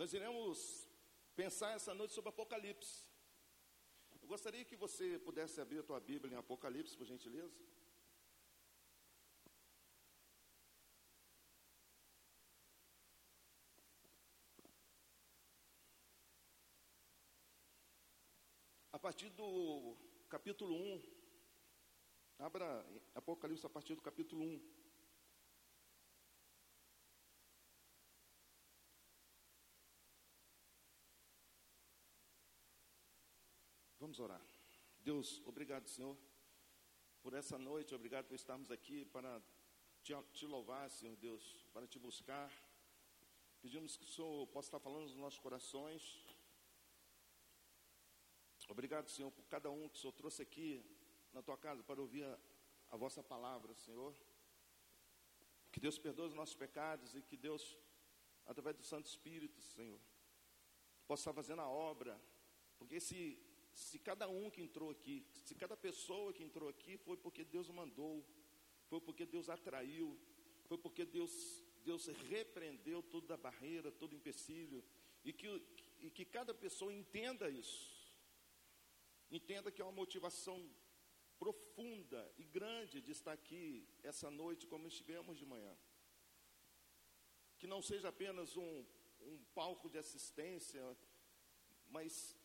Nós iremos pensar essa noite sobre Apocalipse. Eu gostaria que você pudesse abrir a tua Bíblia em Apocalipse, por gentileza. A partir do capítulo 1, abra Apocalipse a partir do capítulo 1. Vamos orar. Deus, obrigado, Senhor, por essa noite, obrigado por estarmos aqui para te, te louvar, Senhor Deus, para te buscar. Pedimos que o Senhor possa estar falando nos nossos corações. Obrigado, Senhor, por cada um que o Senhor trouxe aqui na tua casa para ouvir a, a vossa palavra, Senhor. Que Deus perdoe os nossos pecados e que Deus, através do Santo Espírito, Senhor, possa estar fazendo a obra. Porque se se cada um que entrou aqui, se cada pessoa que entrou aqui foi porque Deus o mandou, foi porque Deus atraiu, foi porque Deus, Deus repreendeu toda a barreira, todo empecilho, e que, e que cada pessoa entenda isso, entenda que é uma motivação profunda e grande de estar aqui essa noite, como estivemos de manhã. Que não seja apenas um, um palco de assistência, mas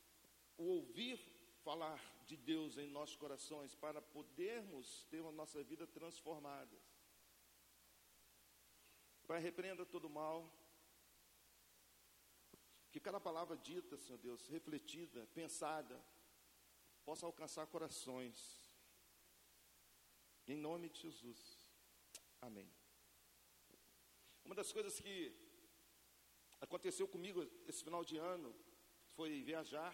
o ouvir falar de Deus em nossos corações para podermos ter a nossa vida transformada. Pai, repreenda todo mal. Que cada palavra dita, Senhor Deus, refletida, pensada, possa alcançar corações. Em nome de Jesus. Amém. Uma das coisas que aconteceu comigo esse final de ano foi viajar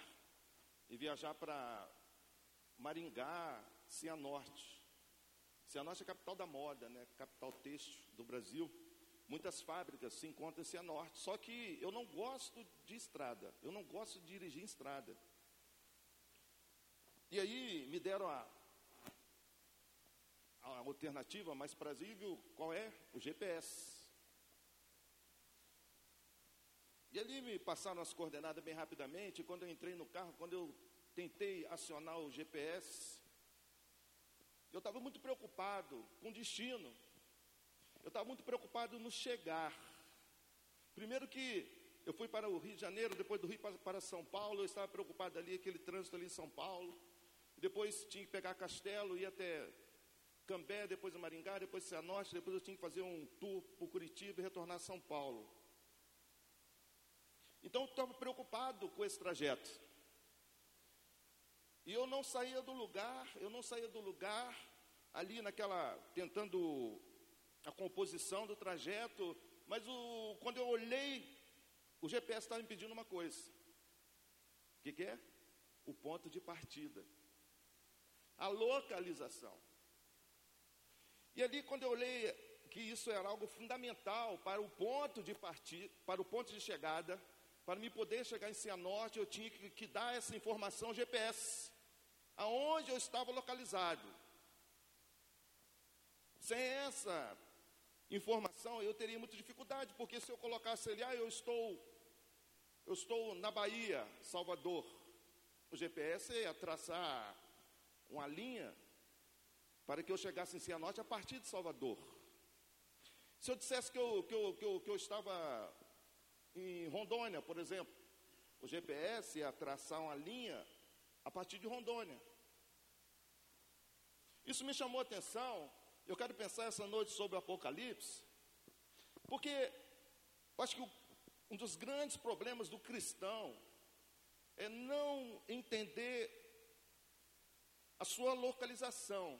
e viajar para Maringá, Cianorte. Cianorte é a capital da moda, né? capital têxtil do Brasil. Muitas fábricas se encontram em Cianorte. Só que eu não gosto de estrada, eu não gosto de dirigir em estrada. E aí me deram a, a alternativa mais prazível, qual é? O GPS. E ali me passaram as coordenadas bem rapidamente. Quando eu entrei no carro, quando eu tentei acionar o GPS, eu estava muito preocupado com o destino. Eu estava muito preocupado no chegar. Primeiro que eu fui para o Rio de Janeiro, depois do Rio para São Paulo, eu estava preocupado ali, aquele trânsito ali em São Paulo. Depois tinha que pegar Castelo, ir até Cambé, depois Maringá, depois Cianorte, depois eu tinha que fazer um tour para Curitiba e retornar a São Paulo. Então eu estava preocupado com esse trajeto. E eu não saía do lugar, eu não saía do lugar, ali naquela, tentando a composição do trajeto, mas o, quando eu olhei, o GPS estava me pedindo uma coisa. O que, que é? O ponto de partida. A localização. E ali, quando eu olhei que isso era algo fundamental para o ponto de partida, para o ponto de chegada, para me poder chegar em Cianorte, eu tinha que, que dar essa informação GPS, aonde eu estava localizado. Sem essa informação, eu teria muita dificuldade, porque se eu colocasse ali, ah, eu estou, eu estou na Bahia, Salvador, o GPS ia traçar uma linha para que eu chegasse em Cianorte a partir de Salvador. Se eu dissesse que eu, que eu, que eu, que eu estava em Rondônia, por exemplo, o GPS ia traçar uma linha a partir de Rondônia. Isso me chamou a atenção. Eu quero pensar essa noite sobre o Apocalipse, porque eu acho que um dos grandes problemas do cristão é não entender a sua localização.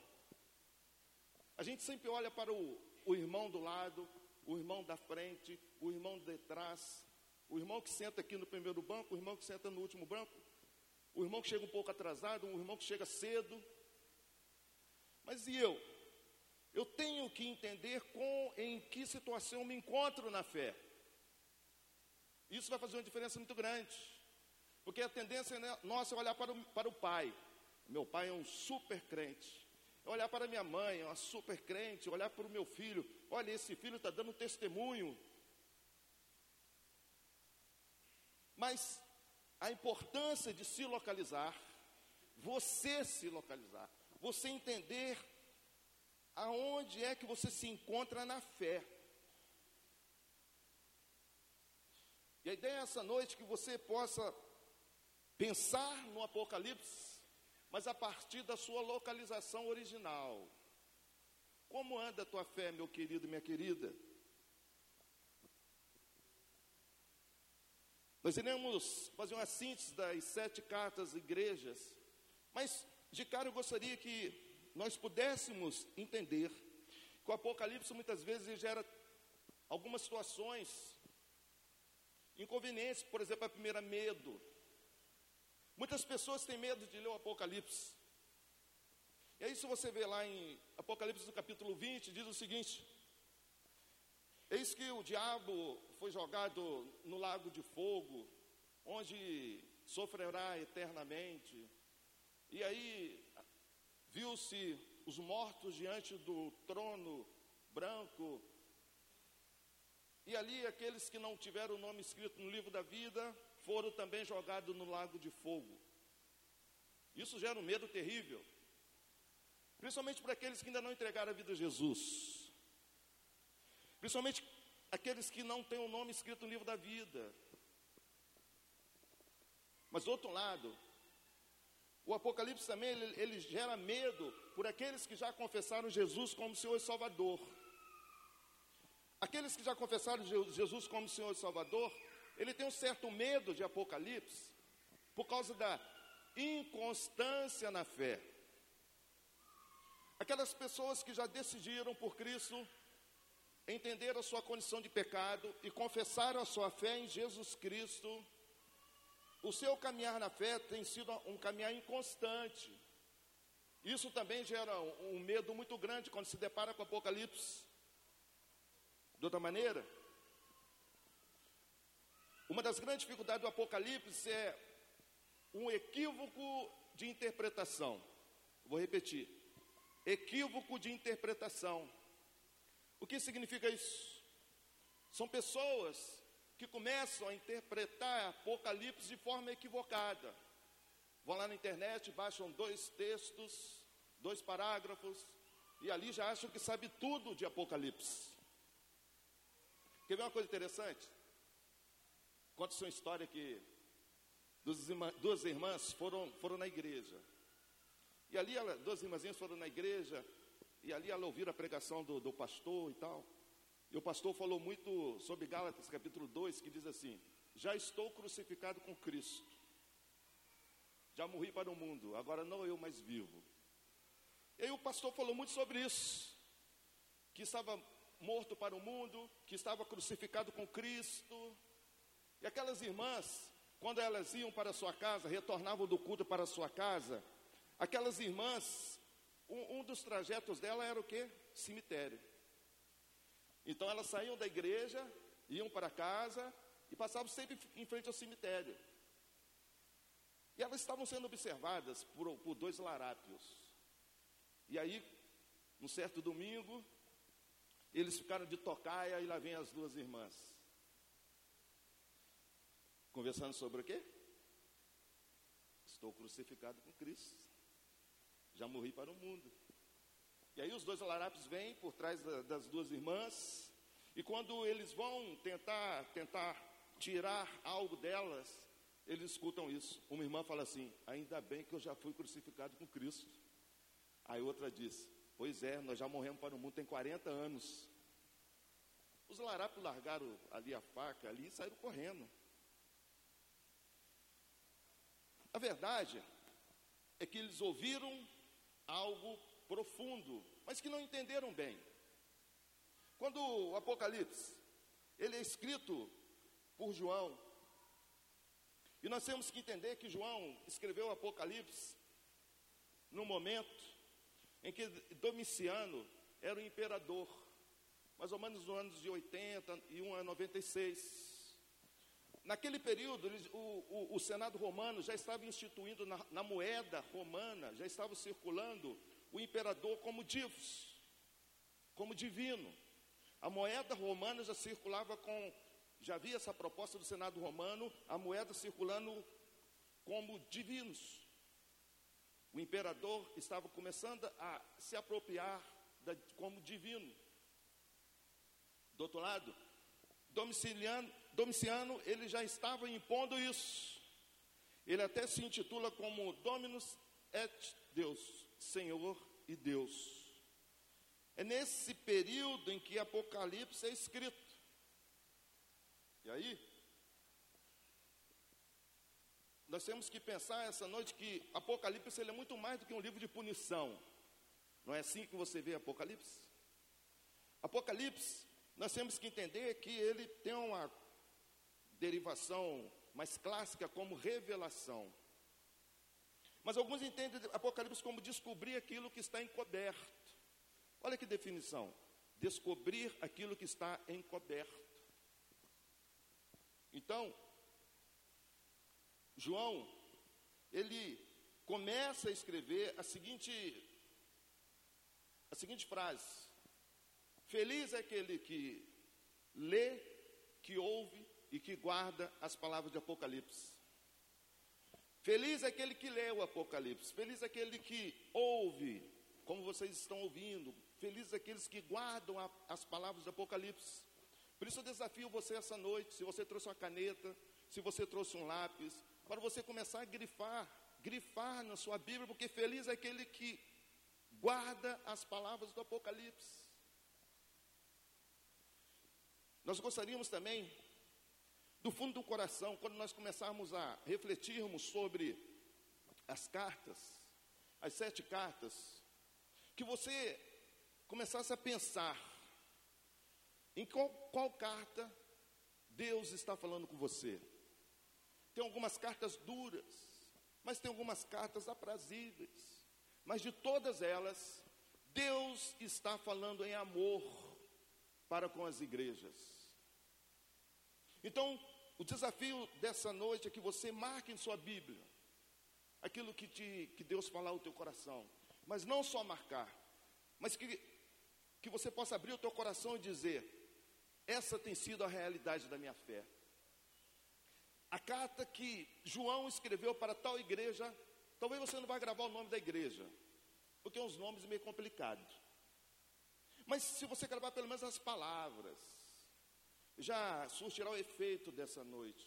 A gente sempre olha para o, o irmão do lado, o irmão da frente, o irmão de trás, o irmão que senta aqui no primeiro banco, o irmão que senta no último banco, o irmão que chega um pouco atrasado, o irmão que chega cedo. Mas e eu? Eu tenho que entender com em que situação me encontro na fé. Isso vai fazer uma diferença muito grande. Porque a tendência né, nossa é olhar para o, para o pai. Meu pai é um super crente. É olhar para minha mãe, é uma super crente. Olhar para o meu filho. Olha, esse filho está dando testemunho Mas a importância de se localizar, você se localizar, você entender aonde é que você se encontra na fé. E a ideia é essa noite que você possa pensar no Apocalipse, mas a partir da sua localização original. Como anda a tua fé, meu querido minha querida? Nós iremos fazer uma síntese das sete cartas igrejas, mas de cara eu gostaria que nós pudéssemos entender que o Apocalipse muitas vezes gera algumas situações inconvenientes, por exemplo, a primeira, medo. Muitas pessoas têm medo de ler o Apocalipse. E aí, se você vê lá em Apocalipse no capítulo 20, diz o seguinte: Eis que o diabo foi jogado no lago de fogo, onde sofrerá eternamente. E aí viu-se os mortos diante do trono branco. E ali aqueles que não tiveram o nome escrito no livro da vida foram também jogados no lago de fogo. Isso gera um medo terrível, principalmente para aqueles que ainda não entregaram a vida a Jesus. Principalmente aqueles que não têm o nome escrito no livro da vida. Mas do outro lado, o Apocalipse também ele, ele, gera medo por aqueles que já confessaram Jesus como Senhor e Salvador. Aqueles que já confessaram Jesus como Senhor e Salvador, ele tem um certo medo de Apocalipse por causa da inconstância na fé. Aquelas pessoas que já decidiram por Cristo entenderam a sua condição de pecado e confessaram a sua fé em Jesus Cristo, o seu caminhar na fé tem sido um caminhar inconstante. Isso também gera um medo muito grande quando se depara com o Apocalipse. De outra maneira, uma das grandes dificuldades do Apocalipse é um equívoco de interpretação. Vou repetir: equívoco de interpretação. O que significa isso? São pessoas que começam a interpretar Apocalipse de forma equivocada. Vão lá na internet, baixam dois textos, dois parágrafos, e ali já acham que sabe tudo de Apocalipse. Quer ver uma coisa interessante? Conta uma história que duas irmãs foram, foram na igreja. E ali, duas irmãzinhas foram na igreja, e ali ela ouviu a pregação do, do pastor e tal. E o pastor falou muito sobre Gálatas capítulo 2, que diz assim: Já estou crucificado com Cristo. Já morri para o mundo, agora não eu mais vivo. E aí o pastor falou muito sobre isso. Que estava morto para o mundo, que estava crucificado com Cristo. E aquelas irmãs, quando elas iam para a sua casa, retornavam do culto para a sua casa, aquelas irmãs um, um dos trajetos dela era o quê? Cemitério. Então elas saíam da igreja, iam para casa e passavam sempre em frente ao cemitério. E elas estavam sendo observadas por, por dois larápios. E aí, um certo domingo, eles ficaram de tocaia e lá vem as duas irmãs. Conversando sobre o quê? Estou crucificado com Cristo já morri para o mundo. E aí os dois larápios vêm por trás da, das duas irmãs, e quando eles vão tentar, tentar tirar algo delas, eles escutam isso. Uma irmã fala assim: Ainda bem que eu já fui crucificado com Cristo. Aí outra diz: Pois é, nós já morremos para o mundo tem 40 anos. Os larápios largaram ali a faca ali e saíram correndo. A verdade é que eles ouviram algo profundo, mas que não entenderam bem. Quando o Apocalipse, ele é escrito por João, e nós temos que entender que João escreveu o Apocalipse no momento em que Domiciano era o imperador, mais ou menos nos anos de 80 e 1 a 96. Naquele período, o, o, o, Senado romano já estava instituindo na, na, moeda romana, já estava circulando o imperador como divos, como divino. A moeda romana já circulava com já havia essa proposta do Senado romano, a moeda circulando como divinos. O imperador estava começando a se apropriar da, como divino. Do outro lado, Domiciliano, Domiciano, ele já estava impondo isso. Ele até se intitula como Dominus et Deus, Senhor e Deus. É nesse período em que Apocalipse é escrito. E aí, nós temos que pensar essa noite que Apocalipse ele é muito mais do que um livro de punição. Não é assim que você vê Apocalipse? Apocalipse, nós temos que entender que ele tem uma derivação mais clássica como revelação. Mas alguns entendem Apocalipse como descobrir aquilo que está encoberto. Olha que definição: descobrir aquilo que está encoberto. Então, João, ele começa a escrever a seguinte, a seguinte frase: Feliz é aquele que lê, que ouve e que guarda as palavras de Apocalipse. Feliz é aquele que lê o Apocalipse. Feliz é aquele que ouve, como vocês estão ouvindo. Feliz é aqueles que guardam a, as palavras do Apocalipse. Por isso eu desafio você essa noite, se você trouxe uma caneta, se você trouxe um lápis, para você começar a grifar, grifar na sua Bíblia, porque feliz é aquele que guarda as palavras do Apocalipse. Nós gostaríamos também, do fundo do coração, quando nós começarmos a refletirmos sobre as cartas, as sete cartas, que você começasse a pensar em qual, qual carta Deus está falando com você? Tem algumas cartas duras, mas tem algumas cartas aprazíveis. Mas de todas elas, Deus está falando em amor para com as igrejas. Então, o desafio dessa noite é que você marque em sua Bíblia aquilo que, te, que Deus falar ao teu coração. Mas não só marcar, mas que, que você possa abrir o teu coração e dizer: essa tem sido a realidade da minha fé. A carta que João escreveu para tal igreja, talvez você não vá gravar o nome da igreja, porque é uns nomes meio complicados. Mas se você gravar pelo menos as palavras, já surtirá o efeito dessa noite.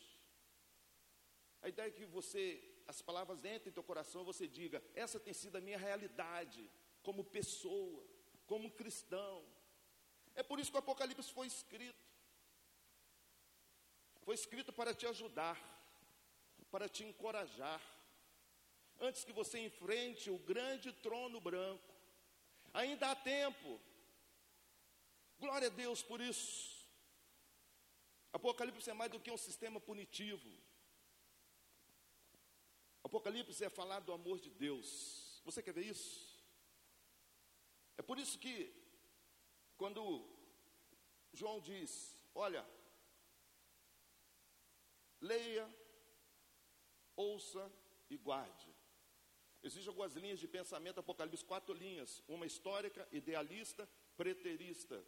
A ideia é que você, as palavras entrem em teu coração e você diga: essa tem sido a minha realidade como pessoa, como cristão. É por isso que o Apocalipse foi escrito. Foi escrito para te ajudar, para te encorajar. Antes que você enfrente o grande trono branco, ainda há tempo. Glória a Deus por isso. Apocalipse é mais do que um sistema punitivo. Apocalipse é falar do amor de Deus. Você quer ver isso? É por isso que quando João diz: Olha, leia, ouça e guarde. Existem algumas linhas de pensamento, Apocalipse, quatro linhas: uma histórica, idealista, preterista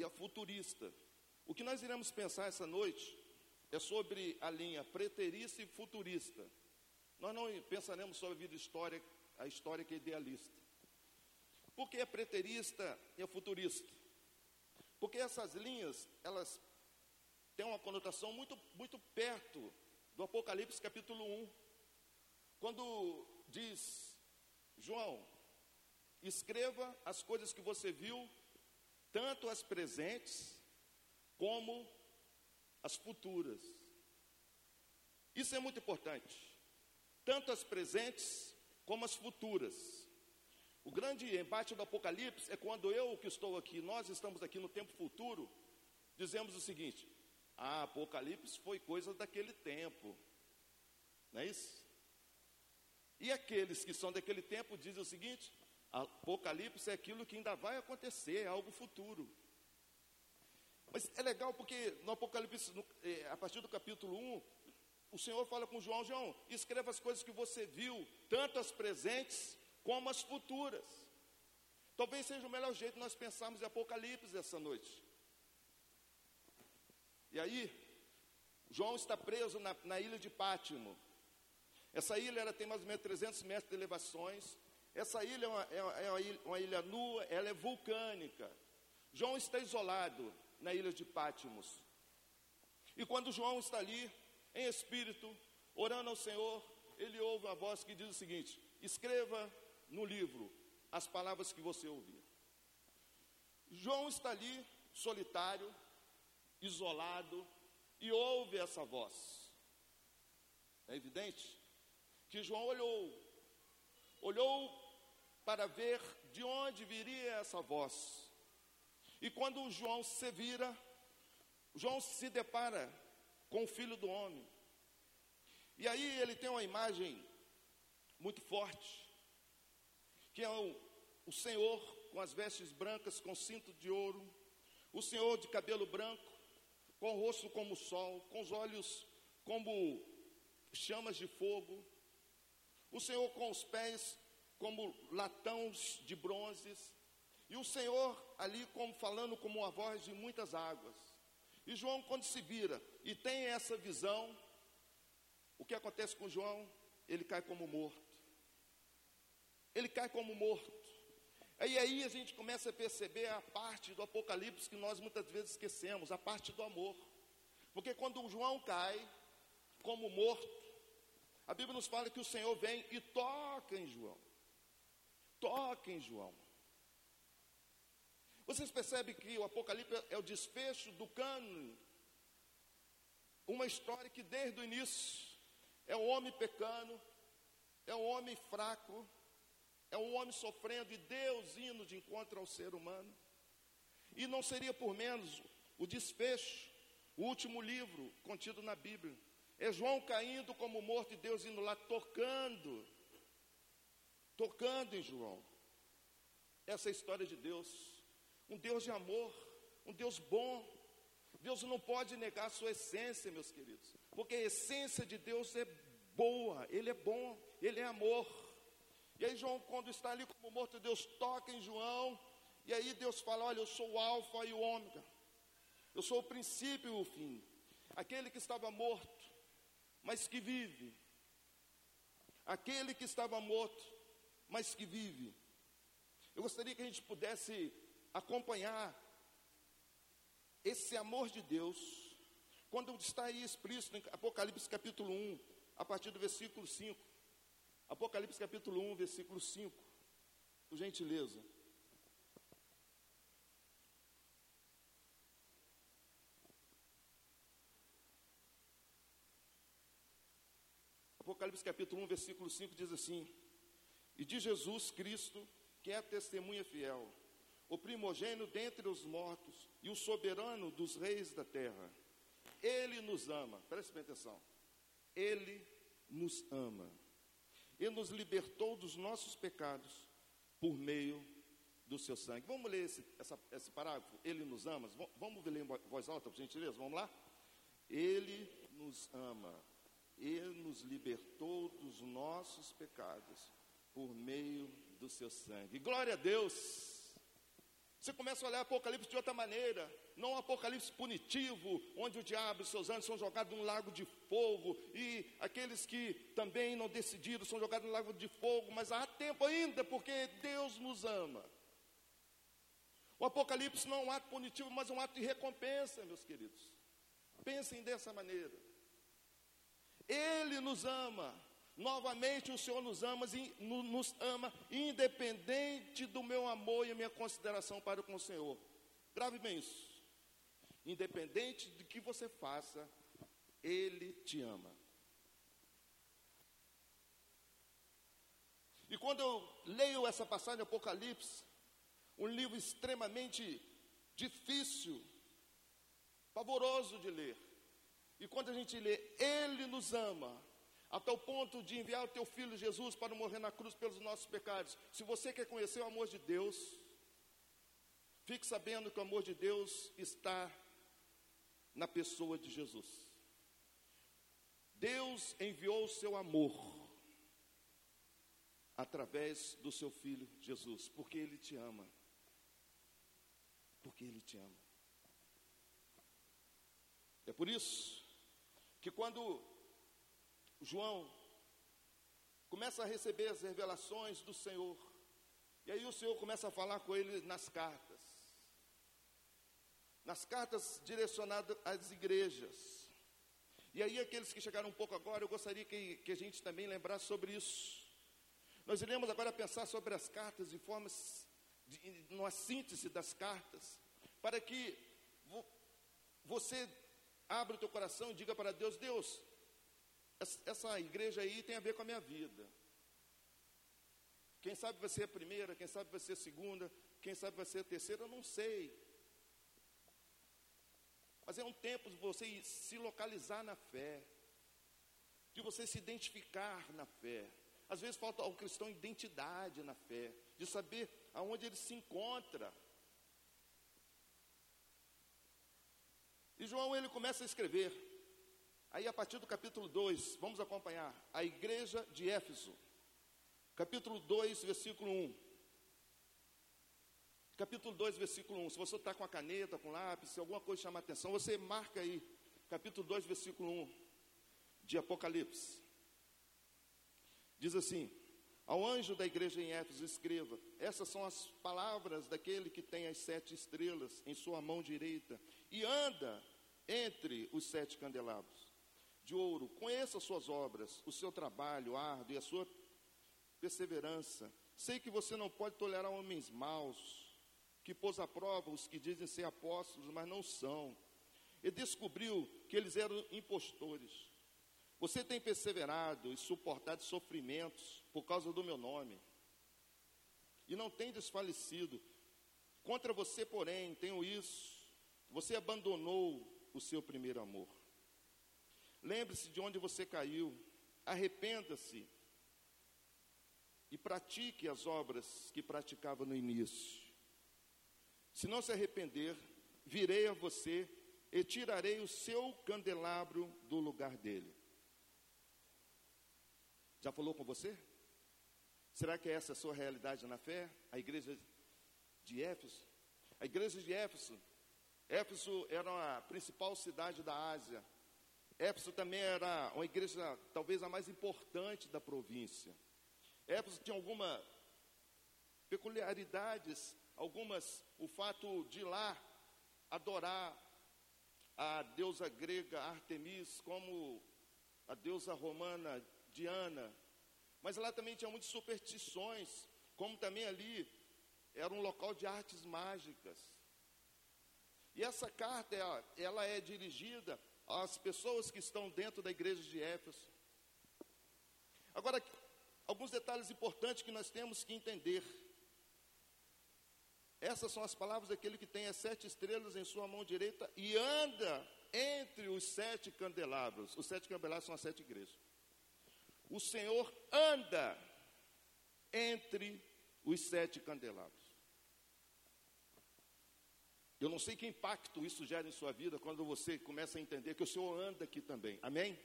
e a futurista. O que nós iremos pensar essa noite é sobre a linha preterista e futurista. Nós não pensaremos sobre a vida histórica a história que é idealista. Por que é preterista e é futurista? Porque essas linhas, elas têm uma conotação muito, muito perto do Apocalipse capítulo 1. Quando diz, João, escreva as coisas que você viu, tanto as presentes como as futuras. Isso é muito importante. Tanto as presentes como as futuras. O grande embate do Apocalipse é quando eu que estou aqui, nós estamos aqui no tempo futuro, dizemos o seguinte: ah, Apocalipse foi coisa daquele tempo, não é isso? E aqueles que são daquele tempo dizem o seguinte: Apocalipse é aquilo que ainda vai acontecer, é algo futuro. Mas é legal porque no Apocalipse, no, é, a partir do capítulo 1, o Senhor fala com João: João, escreva as coisas que você viu, tanto as presentes como as futuras. Talvez seja o melhor jeito nós pensarmos em Apocalipse essa noite. E aí, João está preso na, na ilha de Pátimo. Essa ilha ela tem mais ou menos 300 metros de elevações. Essa ilha é uma, é uma, é uma ilha, uma ilha nua, ela é vulcânica. João está isolado na ilha de Pátimos. E quando João está ali, em espírito, orando ao Senhor, ele ouve uma voz que diz o seguinte: escreva no livro as palavras que você ouvir. João está ali, solitário, isolado, e ouve essa voz. É evidente que João olhou, olhou para ver de onde viria essa voz. E quando João se vira, João se depara com o filho do homem. E aí ele tem uma imagem muito forte, que é o, o Senhor com as vestes brancas, com cinto de ouro, o Senhor de cabelo branco, com o rosto como o sol, com os olhos como chamas de fogo, o Senhor com os pés como latões de bronzes, e o Senhor ali como falando como uma voz de muitas águas. E João quando se vira e tem essa visão, o que acontece com João? Ele cai como morto. Ele cai como morto. E aí a gente começa a perceber a parte do Apocalipse que nós muitas vezes esquecemos, a parte do amor. Porque quando João cai como morto, a Bíblia nos fala que o Senhor vem e toca em João. Toca em João. Vocês percebem que o Apocalipse é o desfecho do cânone. Uma história que desde o início é um homem pecando, é um homem fraco, é um homem sofrendo e Deus indo de encontro ao ser humano. E não seria por menos o desfecho, o último livro contido na Bíblia. É João caindo como morto e Deus indo lá tocando, tocando em João. Essa é a história de Deus, um Deus de amor, um Deus bom. Deus não pode negar a sua essência, meus queridos, porque a essência de Deus é boa, Ele é bom, Ele é amor. E aí João, quando está ali como morto, Deus toca em João, e aí Deus fala: Olha, eu sou o Alfa e o Ômega, eu sou o princípio e o fim, aquele que estava morto, mas que vive, aquele que estava morto, mas que vive. Eu gostaria que a gente pudesse acompanhar esse amor de Deus, quando está aí explícito em Apocalipse capítulo 1, a partir do versículo 5. Apocalipse capítulo 1, versículo 5. Por gentileza. Apocalipse capítulo 1, versículo 5 diz assim: E de Jesus Cristo, que é a testemunha fiel, o primogênito dentre os mortos e o soberano dos reis da terra. Ele nos ama, preste bem atenção. Ele nos ama e nos libertou dos nossos pecados por meio do seu sangue. Vamos ler esse, essa, esse parágrafo? Ele nos ama. Vamos ler em voz alta, por gentileza? Vamos lá? Ele nos ama. Ele nos libertou dos nossos pecados por meio do seu sangue. Glória a Deus! Você começa a olhar Apocalipse de outra maneira, não um Apocalipse punitivo, onde o diabo e seus anjos são jogados num lago de fogo, e aqueles que também não decidiram são jogados no lago de fogo, mas há tempo ainda, porque Deus nos ama. O Apocalipse não é um ato punitivo, mas é um ato de recompensa, meus queridos. Pensem dessa maneira. Ele nos ama. Novamente o Senhor nos ama, nos ama, independente do meu amor e a minha consideração para com o Senhor. Grave bem isso. Independente do que você faça, Ele te ama. E quando eu leio essa passagem Apocalipse, um livro extremamente difícil, pavoroso de ler. E quando a gente lê, Ele nos ama, até o ponto de enviar o teu filho Jesus para morrer na cruz pelos nossos pecados. Se você quer conhecer o amor de Deus, fique sabendo que o amor de Deus está na pessoa de Jesus. Deus enviou o seu amor através do seu filho Jesus, porque ele te ama. Porque ele te ama. É por isso que quando João começa a receber as revelações do Senhor, e aí o Senhor começa a falar com ele nas cartas, nas cartas direcionadas às igrejas. E aí, aqueles que chegaram um pouco agora, eu gostaria que, que a gente também lembrasse sobre isso. Nós iremos agora pensar sobre as cartas de formas, de, numa síntese das cartas, para que vo, você abra o teu coração e diga para Deus: Deus, essa igreja aí tem a ver com a minha vida. Quem sabe vai ser a primeira, quem sabe vai ser a segunda, quem sabe vai ser a terceira, eu não sei. Mas é um tempo de você se localizar na fé, de você se identificar na fé. Às vezes falta ao cristão identidade na fé, de saber aonde ele se encontra. E João ele começa a escrever. Aí a partir do capítulo 2, vamos acompanhar a igreja de Éfeso. Capítulo 2, versículo 1. Capítulo 2, versículo 1. Se você está com a caneta, com lápis, se alguma coisa chama a atenção, você marca aí. Capítulo 2, versículo 1 de Apocalipse. Diz assim: Ao anjo da igreja em Éfeso, escreva: Essas são as palavras daquele que tem as sete estrelas em sua mão direita e anda entre os sete candelabros de ouro. Conheça as suas obras, o seu trabalho árduo e a sua perseverança. Sei que você não pode tolerar homens maus, que pôs à prova os que dizem ser apóstolos, mas não são. E descobriu que eles eram impostores. Você tem perseverado e suportado sofrimentos por causa do meu nome. E não tem desfalecido. Contra você, porém, tenho isso. Você abandonou o seu primeiro amor. Lembre-se de onde você caiu. Arrependa-se e pratique as obras que praticava no início. Se não se arrepender, virei a você e tirarei o seu candelabro do lugar dele. Já falou com você? Será que essa é a sua realidade na fé? A igreja de Éfeso? A igreja de Éfeso, Éfeso era a principal cidade da Ásia. Éfeso também era uma igreja, talvez a mais importante da província. Éfeso tinha algumas peculiaridades, algumas, o fato de lá adorar a deusa grega Artemis, como a deusa romana Diana, mas lá também tinha muitas superstições, como também ali era um local de artes mágicas. E essa carta, ela, ela é dirigida às pessoas que estão dentro da igreja de Éfeso. Agora, alguns detalhes importantes que nós temos que entender. Essas são as palavras daquele que tem as sete estrelas em sua mão direita e anda entre os sete candelabros. Os sete candelabros são as sete igrejas. O Senhor anda entre os sete candelabros. Eu não sei que impacto isso gera em sua vida quando você começa a entender que o Senhor anda aqui também. Amém?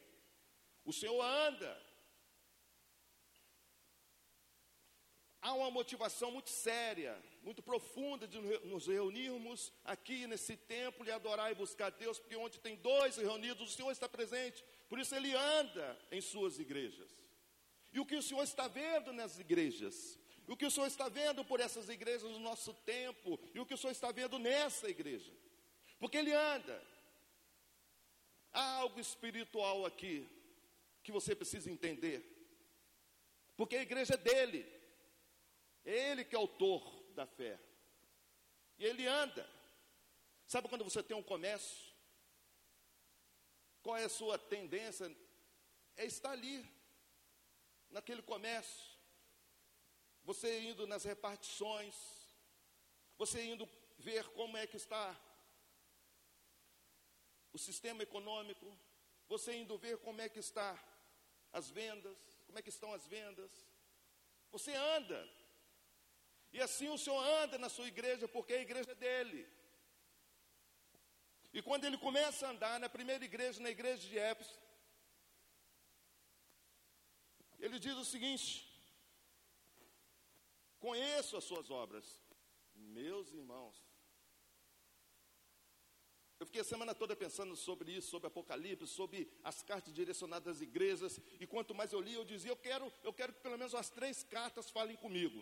O Senhor anda há uma motivação muito séria, muito profunda de nos reunirmos aqui nesse templo e adorar e buscar Deus, porque onde tem dois reunidos, o Senhor está presente. Por isso ele anda em suas igrejas. E o que o Senhor está vendo nas igrejas? O que o Senhor está vendo por essas igrejas no nosso tempo? E o que o Senhor está vendo nessa igreja? Porque ele anda. Há algo espiritual aqui que você precisa entender. Porque a igreja é dele. É ele que é autor da fé. E ele anda. Sabe quando você tem um comércio? Qual é a sua tendência? É estar ali, naquele comércio. Você indo nas repartições, você indo ver como é que está o sistema econômico, você indo ver como é que está as vendas, como é que estão as vendas. Você anda, e assim o Senhor anda na sua igreja, porque a igreja é dele. E quando ele começa a andar na primeira igreja, na igreja de Éfeso, ele diz o seguinte: conheço as suas obras. Meus irmãos, eu fiquei a semana toda pensando sobre isso, sobre Apocalipse, sobre as cartas direcionadas às igrejas, e quanto mais eu li, eu dizia, eu quero, eu quero que pelo menos as três cartas falem comigo.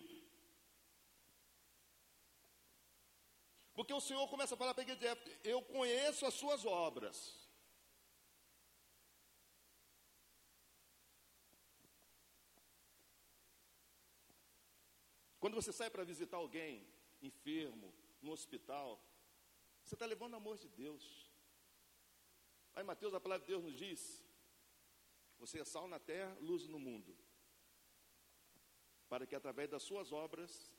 Porque o Senhor começa a falar para a igreja, eu conheço as suas obras. Quando você sai para visitar alguém enfermo, no hospital, você está levando o amor de Deus. Aí Mateus, a palavra de Deus nos diz: Você é sal na terra, luz no mundo. Para que através das suas obras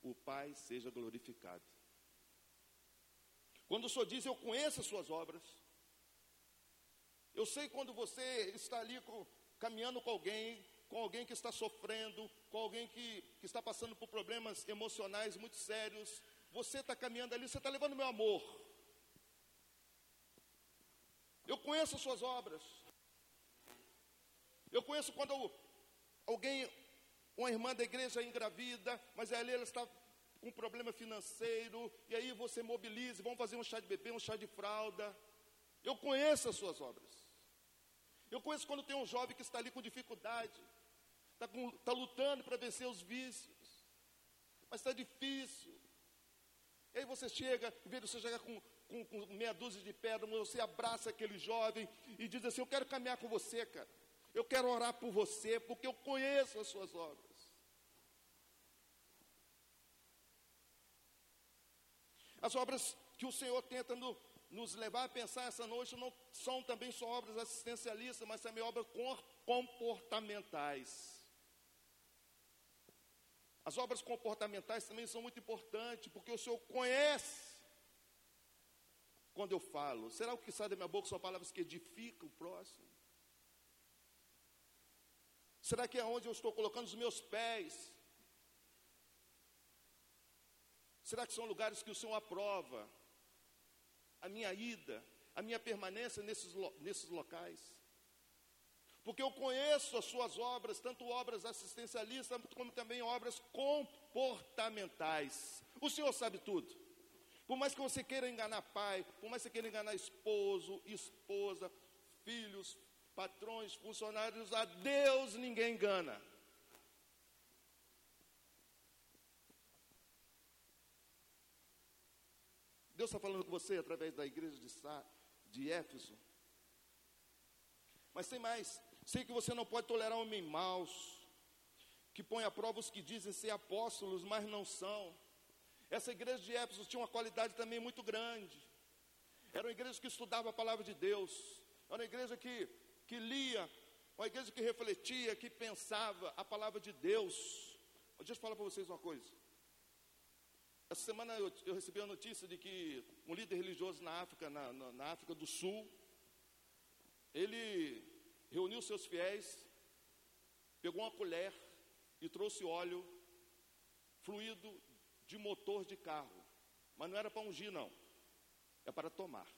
o Pai seja glorificado. Quando o Senhor diz, eu conheço as suas obras. Eu sei quando você está ali com, caminhando com alguém, com alguém que está sofrendo, com alguém que, que está passando por problemas emocionais muito sérios. Você está caminhando ali, você está levando meu amor. Eu conheço as suas obras. Eu conheço quando alguém, uma irmã da igreja engravida, mas ali ela está com problema financeiro, e aí você mobiliza, vamos fazer um chá de bebê, um chá de fralda. Eu conheço as suas obras. Eu conheço quando tem um jovem que está ali com dificuldade, está, está lutando para vencer os vícios, mas está difícil. E aí você chega, em vez de você chegar com, com, com meia dúzia de pedras, você abraça aquele jovem e diz assim: Eu quero caminhar com você, cara. Eu quero orar por você, porque eu conheço as suas obras. As obras que o Senhor tenta no, nos levar a pensar essa noite não são também só obras assistencialistas, mas também obras comportamentais. As obras comportamentais também são muito importantes, porque o Senhor conhece quando eu falo. Será o que sai da minha boca são palavras que edificam o próximo? Será que é onde eu estou colocando os meus pés? Será que são lugares que o Senhor aprova? A minha ida, a minha permanência nesses, nesses locais? Porque eu conheço as suas obras, tanto obras assistencialistas, como também obras comportamentais. O Senhor sabe tudo. Por mais que você queira enganar pai, por mais que você queira enganar esposo, esposa, filhos, patrões, funcionários, a Deus ninguém engana. Deus está falando com você através da igreja de, Sá, de Éfeso. Mas tem mais. Sei que você não pode tolerar homens maus, que põem a prova os que dizem ser apóstolos, mas não são. Essa igreja de Éfeso tinha uma qualidade também muito grande. Era uma igreja que estudava a palavra de Deus. Era uma igreja que, que lia, uma igreja que refletia, que pensava a palavra de Deus. Deixa eu falar para vocês uma coisa. Essa semana eu, eu, recebi a notícia de que um líder religioso na África, na, na, na África do Sul, ele reuniu seus fiéis, pegou uma colher e trouxe óleo fluido de motor de carro. Mas não era para ungir, não. É para tomar.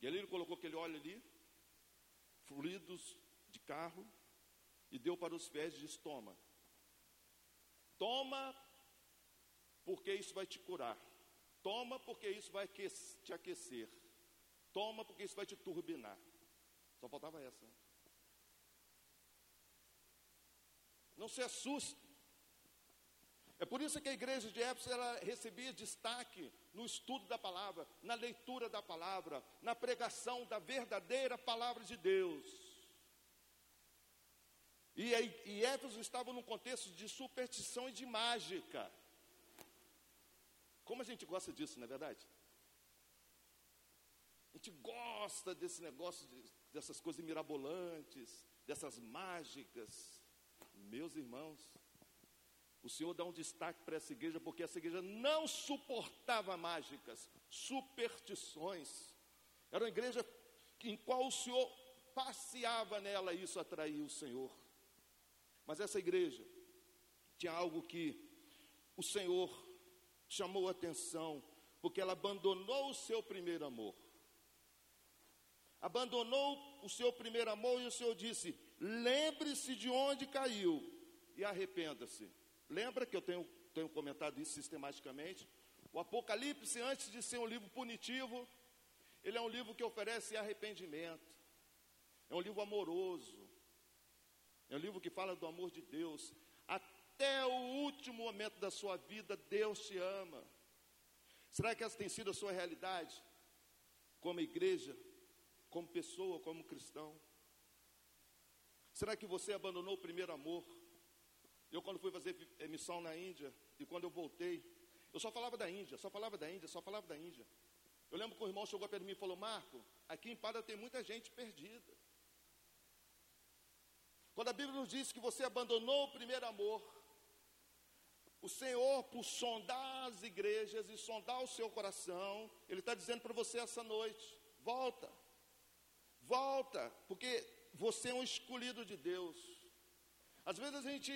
E ali ele colocou aquele óleo ali, fluidos de carro, e deu para os fiéis e disse: Toma. Toma, porque isso vai te curar. Toma, porque isso vai te aquecer. Toma, porque isso vai te turbinar. Só faltava essa. Não se assuste. É por isso que a igreja de Éfeso ela recebia destaque no estudo da palavra, na leitura da palavra, na pregação da verdadeira palavra de Deus. E, e Éfeso estava num contexto de superstição e de mágica. Como a gente gosta disso, não é verdade? A gente gosta desse negócio de dessas coisas mirabolantes, dessas mágicas. Meus irmãos, o Senhor dá um destaque para essa igreja, porque essa igreja não suportava mágicas, superstições. Era uma igreja em qual o Senhor passeava nela e isso atraía o Senhor. Mas essa igreja tinha algo que o Senhor chamou a atenção, porque ela abandonou o seu primeiro amor abandonou o seu primeiro amor e o Senhor disse: lembre-se de onde caiu e arrependa-se. Lembra que eu tenho, tenho comentado isso sistematicamente? O Apocalipse, antes de ser um livro punitivo, ele é um livro que oferece arrependimento. É um livro amoroso. É um livro que fala do amor de Deus. Até o último momento da sua vida, Deus te ama. Será que essa tem sido a sua realidade? Como igreja, como pessoa, como cristão? Será que você abandonou o primeiro amor? Eu, quando fui fazer missão na Índia, e quando eu voltei, eu só falava da Índia, só falava da Índia, só falava da Índia. Eu lembro que o irmão chegou perto de mim e falou: Marco, aqui em Pada tem muita gente perdida. Quando a Bíblia nos diz que você abandonou o primeiro amor, o Senhor, por sondar as igrejas e sondar o seu coração, Ele está dizendo para você essa noite: volta, volta, porque você é um escolhido de Deus. Às vezes a gente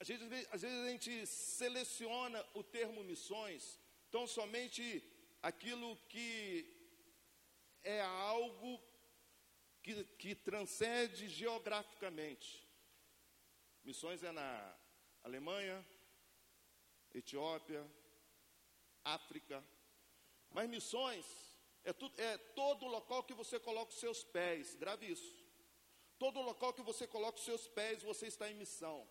às vezes, às vezes a gente seleciona o termo missões tão somente aquilo que é algo que, que transcende geograficamente. Missões é na Alemanha, Etiópia, África. Mas missões é, tudo, é todo local que você coloca os seus pés, grave isso. Todo local que você coloca os seus pés, você está em missão.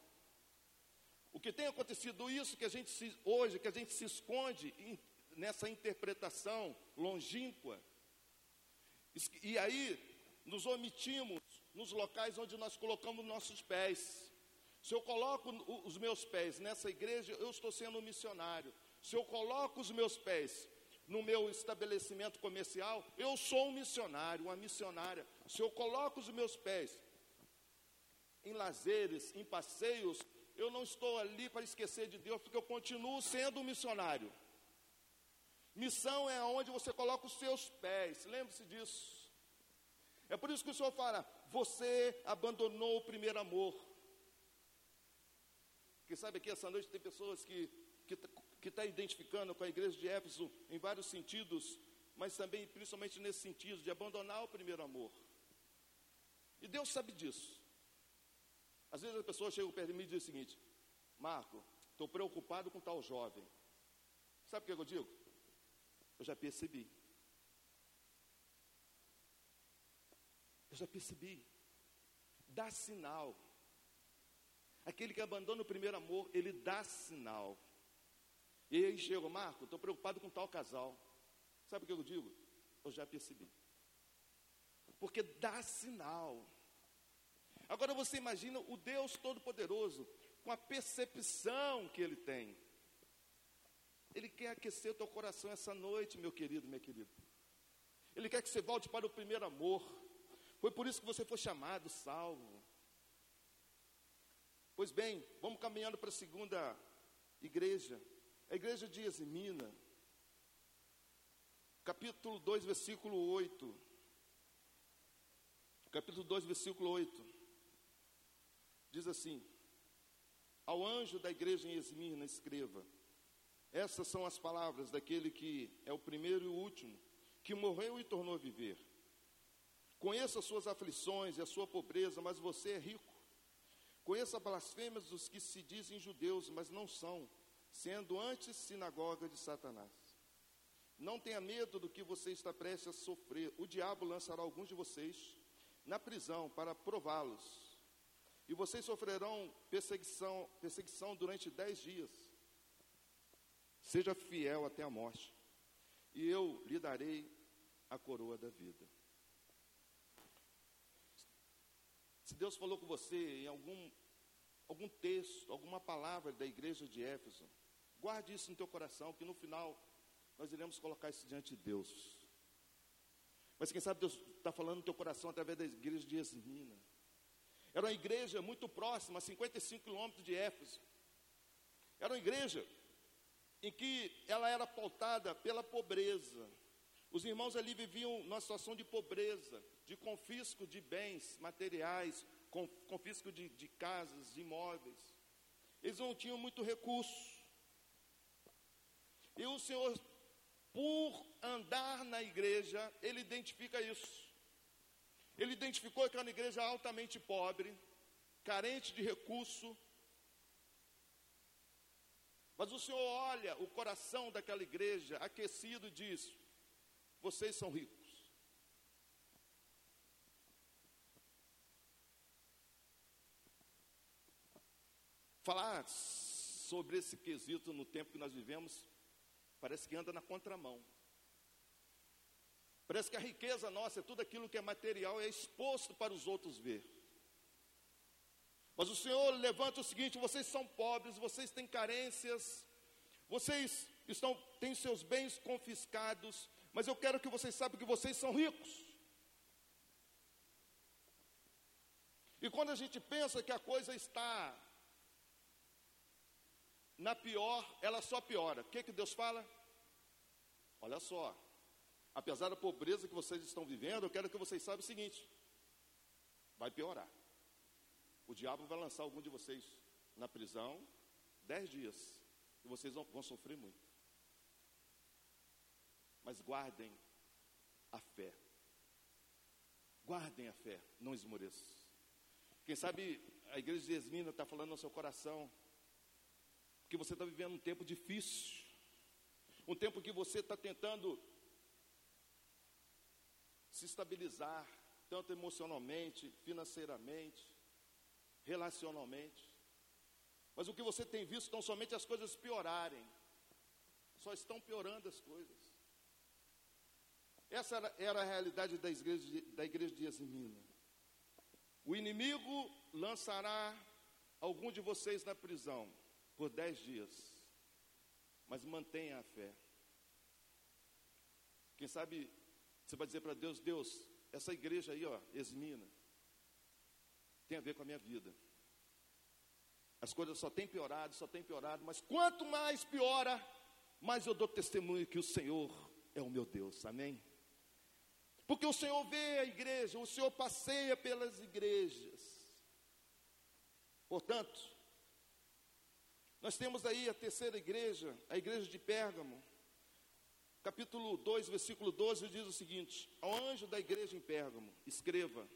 O que tem acontecido isso que a gente se, hoje, que a gente se esconde in, nessa interpretação longínqua. E aí nos omitimos nos locais onde nós colocamos nossos pés. Se eu coloco os meus pés nessa igreja, eu estou sendo um missionário. Se eu coloco os meus pés no meu estabelecimento comercial, eu sou um missionário, uma missionária. Se eu coloco os meus pés em lazeres, em passeios, eu não estou ali para esquecer de Deus, porque eu continuo sendo um missionário. Missão é onde você coloca os seus pés, lembre-se disso. É por isso que o Senhor fala: você abandonou o primeiro amor. Quem sabe aqui essa noite tem pessoas que que que está identificando com a igreja de Éfeso em vários sentidos, mas também principalmente nesse sentido de abandonar o primeiro amor. E Deus sabe disso. Às vezes as pessoas chegam perto de mim e dizem o seguinte: Marco, estou preocupado com tal jovem. Sabe o que eu digo? Eu já percebi. Eu já percebi. Dá sinal. Aquele que abandona o primeiro amor, ele dá sinal. E aí chega, Marco, estou preocupado com tal casal. Sabe o que eu digo? Eu já percebi. Porque dá sinal. Agora você imagina o Deus Todo-Poderoso com a percepção que Ele tem. Ele quer aquecer o teu coração essa noite, meu querido, minha querida. Ele quer que você volte para o primeiro amor. Foi por isso que você foi chamado, salvo. Pois bem, vamos caminhando para a segunda igreja. A igreja de Eximina. Capítulo 2, versículo 8. Capítulo 2, versículo 8. Diz assim: Ao anjo da igreja em Esmirna, escreva: Essas são as palavras daquele que é o primeiro e o último, que morreu e tornou a viver. Conheça as suas aflições e a sua pobreza, mas você é rico. Conheça as blasfêmias dos que se dizem judeus, mas não são, sendo antes sinagoga de Satanás. Não tenha medo do que você está prestes a sofrer. O diabo lançará alguns de vocês na prisão para prová-los e vocês sofrerão perseguição, perseguição durante dez dias. Seja fiel até a morte, e eu lhe darei a coroa da vida. Se Deus falou com você em algum, algum texto, alguma palavra da igreja de Éfeso, guarde isso no teu coração, que no final nós iremos colocar isso diante de Deus. Mas quem sabe Deus está falando no teu coração através da igreja de Esmina. Era uma igreja muito próxima, a 55 quilômetros de Éfeso. Era uma igreja em que ela era pautada pela pobreza. Os irmãos ali viviam numa situação de pobreza, de confisco de bens materiais, confisco de, de casas, de imóveis. Eles não tinham muito recurso. E o Senhor, por andar na igreja, ele identifica isso. Ele identificou que uma igreja altamente pobre, carente de recurso, Mas o Senhor olha o coração daquela igreja aquecido e diz: Vocês são ricos. Falar sobre esse quesito no tempo que nós vivemos, parece que anda na contramão. Parece que a riqueza nossa é tudo aquilo que é material, é exposto para os outros ver. Mas o Senhor levanta o seguinte: vocês são pobres, vocês têm carências, vocês estão têm seus bens confiscados, mas eu quero que vocês saibam que vocês são ricos. E quando a gente pensa que a coisa está na pior, ela só piora. O que, que Deus fala? Olha só, apesar da pobreza que vocês estão vivendo, eu quero que vocês saibam o seguinte: vai piorar. O diabo vai lançar algum de vocês na prisão dez dias e vocês vão, vão sofrer muito. Mas guardem a fé. Guardem a fé, não esmoreçam. Quem sabe a igreja de Esmina está falando no seu coração que você está vivendo um tempo difícil, um tempo que você está tentando se estabilizar, tanto emocionalmente, financeiramente, relacionalmente. Mas o que você tem visto estão somente as coisas piorarem, só estão piorando as coisas. Essa era, era a realidade da igreja, de, da igreja de Eximina. O inimigo lançará algum de vocês na prisão por dez dias, mas mantenha a fé. Quem sabe você vai dizer para Deus: Deus, essa igreja aí, ó, Esmina, tem a ver com a minha vida. As coisas só têm piorado, só têm piorado, mas quanto mais piora, mais eu dou testemunho que o Senhor é o meu Deus, amém? Porque o Senhor vê a igreja, o Senhor passeia pelas igrejas. Portanto, nós temos aí a terceira igreja, a igreja de Pérgamo. Capítulo 2, versículo 12 diz o seguinte: Ao anjo da igreja em Pérgamo, escreva: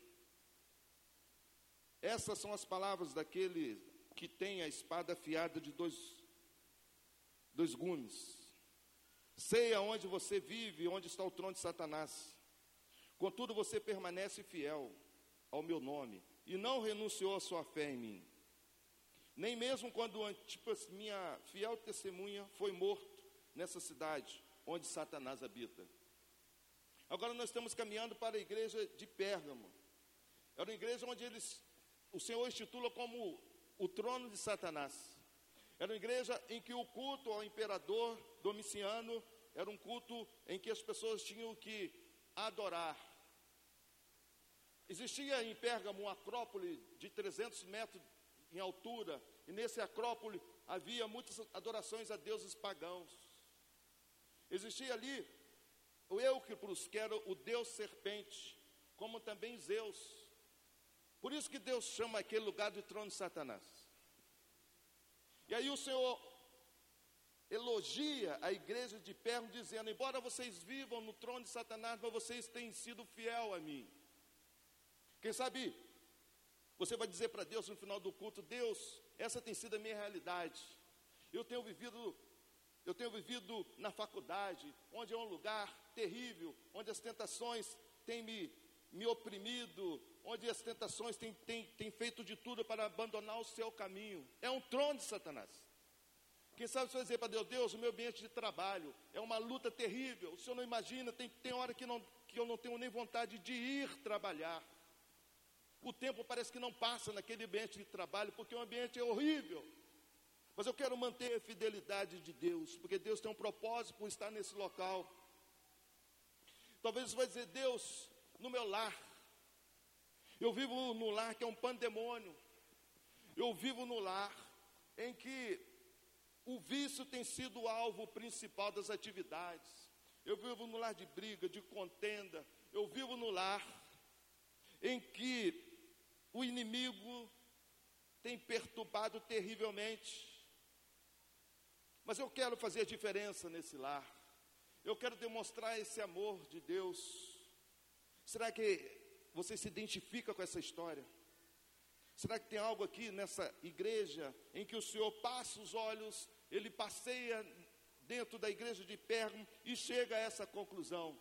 essas são as palavras daquele que tem a espada afiada de dois, dois gumes. Sei aonde você vive, onde está o trono de Satanás. Contudo, você permanece fiel ao meu nome e não renunciou à sua fé em mim. Nem mesmo quando Antipas, minha fiel testemunha, foi morto nessa cidade onde Satanás habita. Agora nós estamos caminhando para a igreja de Pérgamo. Era uma igreja onde eles o Senhor institula como o trono de Satanás. Era uma igreja em que o culto ao imperador Domiciano era um culto em que as pessoas tinham que adorar. Existia em Pérgamo uma acrópole de 300 metros em altura, e nesse acrópole havia muitas adorações a deuses pagãos. Existia ali o Euclipus, que era o deus serpente, como também Zeus. Por isso que Deus chama aquele lugar de trono de Satanás. E aí o Senhor elogia a igreja de Perno, dizendo: Embora vocês vivam no trono de Satanás, mas vocês têm sido fiel a mim. Quem sabe você vai dizer para Deus no final do culto: Deus, essa tem sido a minha realidade. Eu tenho vivido, eu tenho vivido na faculdade, onde é um lugar terrível, onde as tentações têm me, me oprimido, onde as tentações têm, têm, têm feito de tudo para abandonar o seu caminho. É um trono de Satanás. Quem sabe você vai dizer para Deus, Deus, o meu ambiente de trabalho é uma luta terrível. O senhor não imagina, tem, tem hora que, não, que eu não tenho nem vontade de ir trabalhar. O tempo parece que não passa naquele ambiente de trabalho, porque o ambiente é horrível. Mas eu quero manter a fidelidade de Deus, porque Deus tem um propósito por estar nesse local. Talvez você vai dizer, Deus, no meu lar, eu vivo no lar que é um pandemônio. Eu vivo no lar em que o vício tem sido o alvo principal das atividades. Eu vivo no lar de briga, de contenda. Eu vivo no lar em que o inimigo tem perturbado terrivelmente. Mas eu quero fazer diferença nesse lar. Eu quero demonstrar esse amor de Deus. Será que você se identifica com essa história? Será que tem algo aqui nessa igreja em que o Senhor passa os olhos, ele passeia dentro da igreja de Pérgamo e chega a essa conclusão.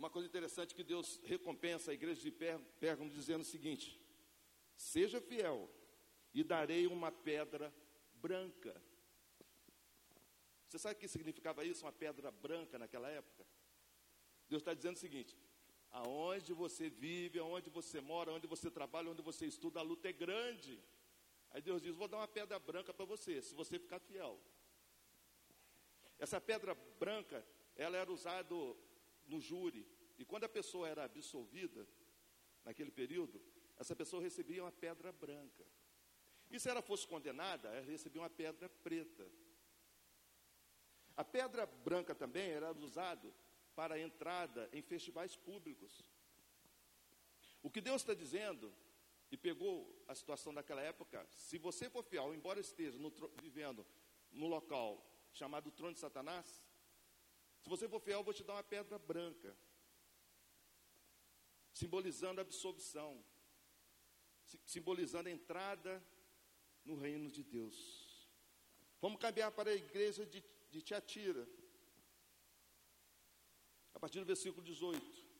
Uma coisa interessante que Deus recompensa a igreja de Pérgamo dizendo o seguinte: Seja fiel e darei uma pedra branca. Você sabe o que significava isso, uma pedra branca naquela época? Deus está dizendo o seguinte: aonde você vive, aonde você mora, onde você trabalha, onde você estuda, a luta é grande. Aí Deus diz: Vou dar uma pedra branca para você, se você ficar fiel. Essa pedra branca, ela era usada no júri. E quando a pessoa era absolvida, naquele período, essa pessoa recebia uma pedra branca. E se ela fosse condenada, ela recebia uma pedra preta. A pedra branca também era usada para a entrada em festivais públicos. O que Deus está dizendo e pegou a situação daquela época, se você for fiel, embora esteja no, vivendo no local chamado trono de Satanás, se você for fiel, eu vou te dar uma pedra branca, simbolizando a absolvição, simbolizando a entrada no reino de Deus. Vamos caminhar para a igreja de, de Tiatira, a partir do versículo 18.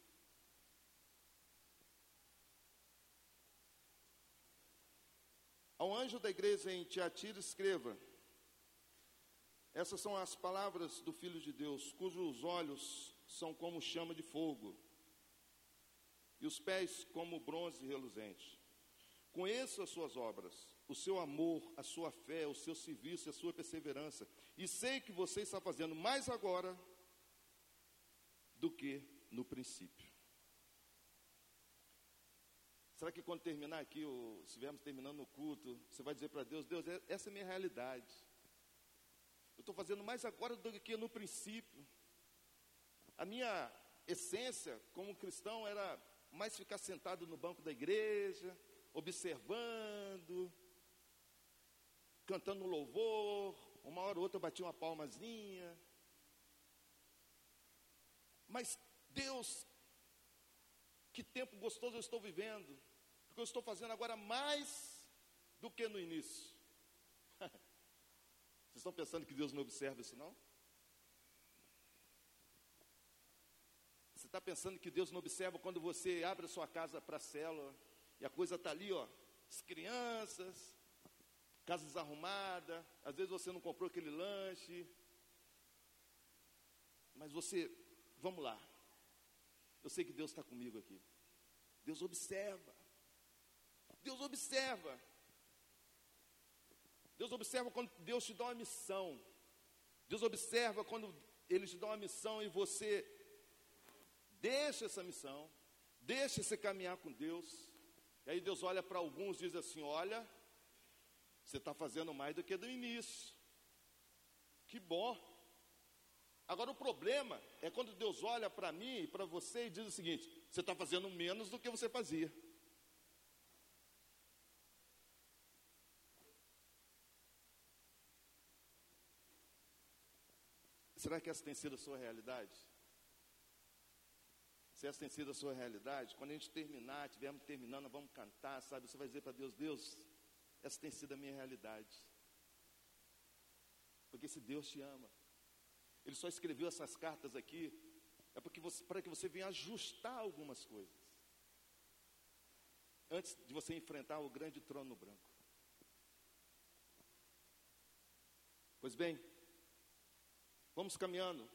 Ao anjo da igreja em Tiatira, escreva: Essas são as palavras do Filho de Deus, cujos olhos são como chama de fogo, e os pés como bronze reluzente. Conheço as suas obras, o seu amor, a sua fé, o seu serviço a sua perseverança, e sei que você está fazendo mais agora do que no princípio. Será que quando terminar aqui, ou se estivermos terminando o culto, você vai dizer para Deus, Deus, é, essa é a minha realidade. Eu estou fazendo mais agora do que no princípio. A minha essência como cristão era mais ficar sentado no banco da igreja, observando, cantando louvor, uma hora ou outra eu batia uma palmazinha. Mas Deus, que tempo gostoso eu estou vivendo porque eu estou fazendo agora mais do que no início. Vocês estão pensando que Deus não observa isso, não? Você está pensando que Deus não observa quando você abre a sua casa para a célula e a coisa está ali, ó, as crianças, casa desarrumada, às vezes você não comprou aquele lanche, mas você, vamos lá, eu sei que Deus está comigo aqui. Deus observa. Deus observa. Deus observa quando Deus te dá uma missão. Deus observa quando Ele te dá uma missão e você deixa essa missão, deixa você caminhar com Deus. E aí Deus olha para alguns e diz assim: Olha, você está fazendo mais do que do início. Que bom. Agora o problema é quando Deus olha para mim e para você e diz o seguinte: você está fazendo menos do que você fazia. Será que essa tem sido a sua realidade? Se essa tem sido a sua realidade, quando a gente terminar, estivermos terminando, vamos cantar, sabe? Você vai dizer para Deus, Deus, essa tem sido a minha realidade. Porque se Deus te ama, Ele só escreveu essas cartas aqui, é porque você, para que você venha ajustar algumas coisas. Antes de você enfrentar o grande trono branco. Pois bem, Vamos caminhando.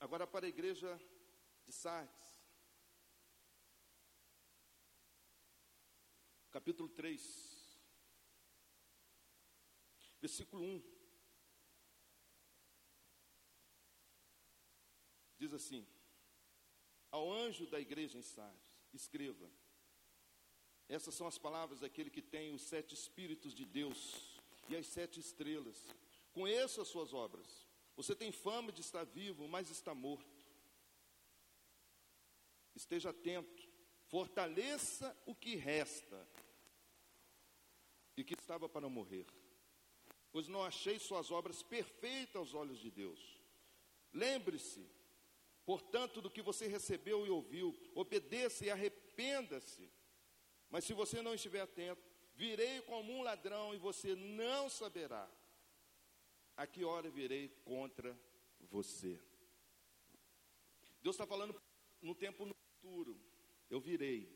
Agora para a igreja de Sardes. Capítulo 3. Versículo 1. Diz assim: Ao anjo da igreja em Sardes, escreva: Essas são as palavras daquele que tem os sete espíritos de Deus e as sete estrelas. Conheço as suas obras. Você tem fama de estar vivo, mas está morto. Esteja atento, fortaleça o que resta e que estava para morrer, pois não achei suas obras perfeitas aos olhos de Deus. Lembre-se, portanto, do que você recebeu e ouviu, obedeça e arrependa-se. Mas se você não estiver atento, virei como um ladrão e você não saberá a que hora virei contra você. Deus está falando no tempo no futuro, eu virei.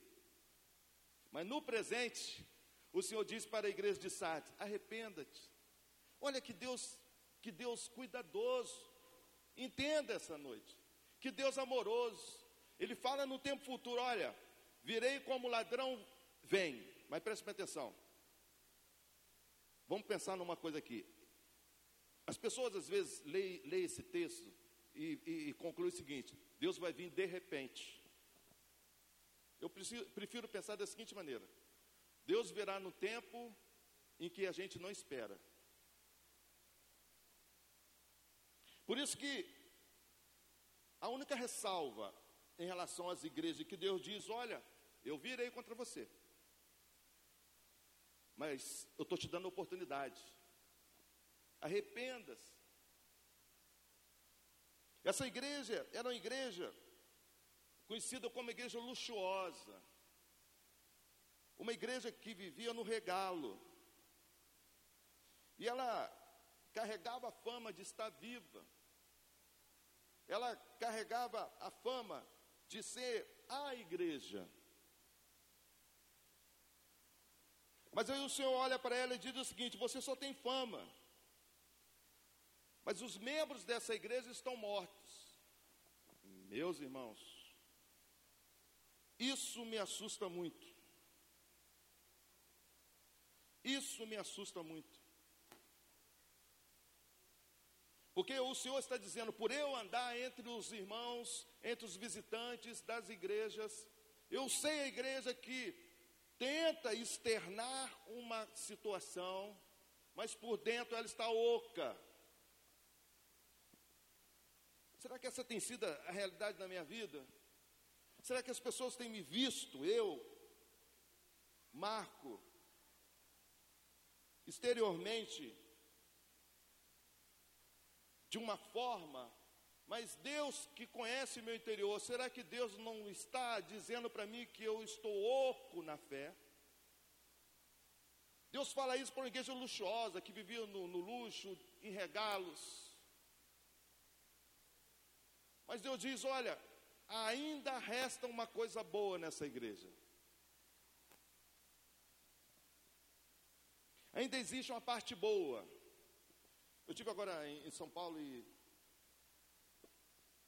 Mas no presente, o Senhor diz para a igreja de Sardes: arrependa-te. Olha que Deus, que Deus cuidadoso. Entenda essa noite. Que Deus amoroso. Ele fala no tempo futuro: olha, virei como ladrão, vem. Mas preste atenção. Vamos pensar numa coisa aqui. As pessoas às vezes leem, leem esse texto e, e, e concluem o seguinte: Deus vai vir de repente. Eu preciso, prefiro pensar da seguinte maneira: Deus virá no tempo em que a gente não espera. Por isso que a única ressalva em relação às igrejas que Deus diz: olha, eu virei contra você, mas eu estou te dando oportunidade. Arrependa-se. Essa igreja era uma igreja conhecida como igreja luxuosa, uma igreja que vivia no regalo, e ela carregava a fama de estar viva, ela carregava a fama de ser a igreja. Mas aí o Senhor olha para ela e diz o seguinte: você só tem fama, mas os membros dessa igreja estão mortos. Meus irmãos, isso me assusta muito. Isso me assusta muito. Porque o Senhor está dizendo, por eu andar entre os irmãos, entre os visitantes das igrejas, eu sei a igreja que tenta externar uma situação, mas por dentro ela está oca, Será que essa tem sido a realidade da minha vida? Será que as pessoas têm me visto, eu, Marco, exteriormente, de uma forma, mas Deus que conhece meu interior, será que Deus não está dizendo para mim que eu estou oco na fé? Deus fala isso para uma igreja luxuosa, que vivia no, no luxo, em regalos, mas Deus diz: olha, ainda resta uma coisa boa nessa igreja. Ainda existe uma parte boa. Eu tive agora em, em São Paulo e,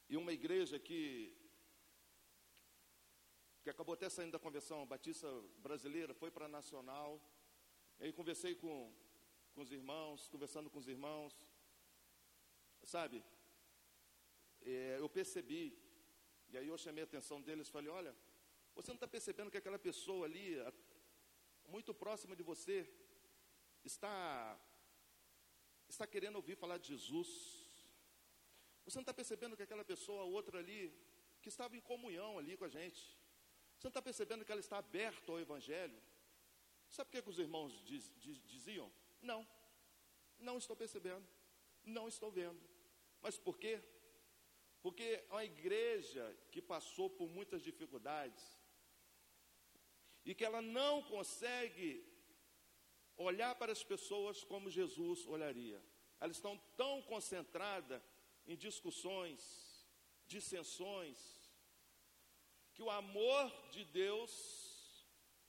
e uma igreja que que acabou até saindo da convenção batista brasileira, foi para a nacional. E aí conversei com, com os irmãos, conversando com os irmãos. Sabe, é, eu percebi, e aí eu chamei a atenção deles falei: olha, você não está percebendo que aquela pessoa ali, muito próxima de você, está, está querendo ouvir falar de Jesus? Você não está percebendo que aquela pessoa, outra ali, que estava em comunhão ali com a gente, você não está percebendo que ela está aberta ao Evangelho? Sabe o que, que os irmãos diz, diz, diziam? Não, não estou percebendo, não estou vendo. Mas por quê? Porque é uma igreja que passou por muitas dificuldades e que ela não consegue olhar para as pessoas como Jesus olharia. Elas estão tão concentradas em discussões, dissensões, que o amor de Deus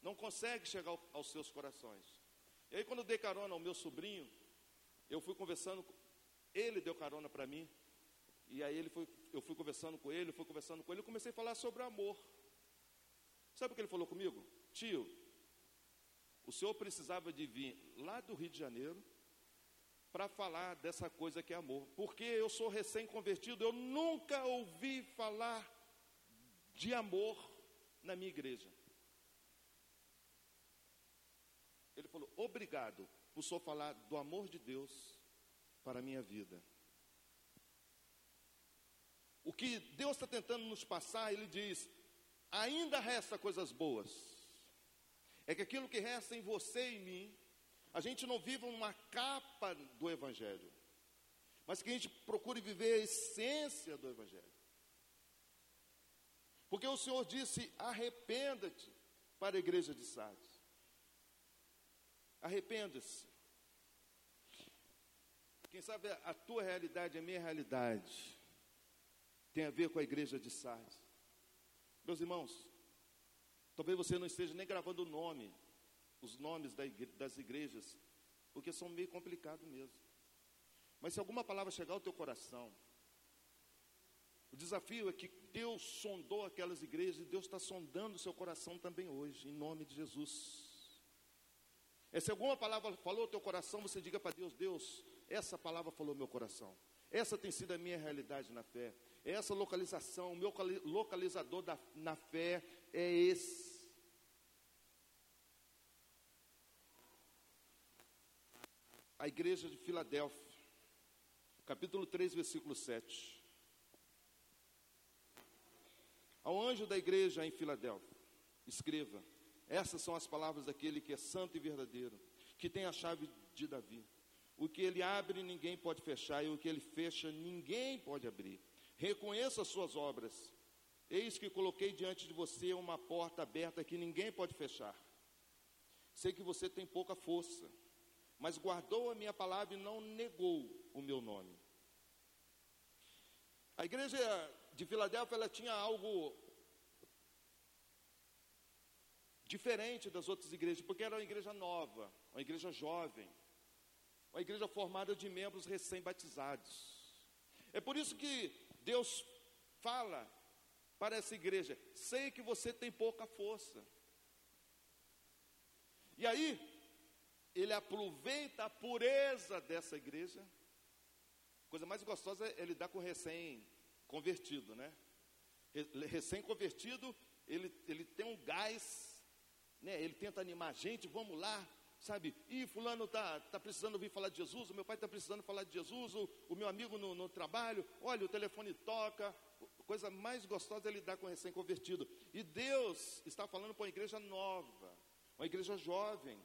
não consegue chegar aos seus corações. E aí, quando eu dei carona ao meu sobrinho, eu fui conversando, ele deu carona para mim, e aí ele foi, eu fui conversando com ele, fui conversando com ele, eu comecei a falar sobre amor. Sabe o que ele falou comigo? Tio, o senhor precisava de vir lá do Rio de Janeiro para falar dessa coisa que é amor. Porque eu sou recém-convertido, eu nunca ouvi falar de amor na minha igreja. Ele falou: Obrigado por só falar do amor de Deus para a minha vida. O que Deus está tentando nos passar, Ele diz: ainda resta coisas boas. É que aquilo que resta em você e em mim, a gente não viva uma capa do Evangelho, mas que a gente procure viver a essência do Evangelho. Porque o Senhor disse: arrependa-te. para a igreja de Sardes. Arrependa-se. Quem sabe a tua realidade, a minha realidade, tem a ver com a igreja de Sardes. Meus irmãos, talvez você não esteja nem gravando o nome, os nomes das igrejas, porque são meio complicado mesmo. Mas se alguma palavra chegar ao teu coração, o desafio é que Deus sondou aquelas igrejas e Deus está sondando o seu coração também hoje, em nome de Jesus. É, se alguma palavra falou ao teu coração, você diga para Deus: Deus, essa palavra falou meu coração. Essa tem sido a minha realidade na fé. Essa localização, o meu localizador da, na fé é esse. A igreja de Filadélfia, capítulo 3, versículo 7. Ao anjo da igreja em Filadélfia, escreva: Essas são as palavras daquele que é santo e verdadeiro, que tem a chave de Davi. O que ele abre, ninguém pode fechar, e o que ele fecha, ninguém pode abrir. Reconheça as suas obras. Eis que coloquei diante de você uma porta aberta que ninguém pode fechar. Sei que você tem pouca força, mas guardou a minha palavra e não negou o meu nome. A igreja de Filadélfia ela tinha algo diferente das outras igrejas, porque era uma igreja nova, uma igreja jovem, uma igreja formada de membros recém-batizados. É por isso que Deus fala para essa igreja: sei que você tem pouca força. E aí, ele aproveita a pureza dessa igreja. Coisa mais gostosa é lidar com recém convertido, né? Recém-convertido, ele, ele tem um gás, né? Ele tenta animar a gente, vamos lá, sabe? E fulano tá, tá precisando ouvir falar de Jesus, o meu pai está precisando falar de Jesus, o, o meu amigo no, no, trabalho, olha, o telefone toca. Coisa mais gostosa é lidar com recém-convertido. E Deus está falando para uma igreja nova, uma igreja jovem.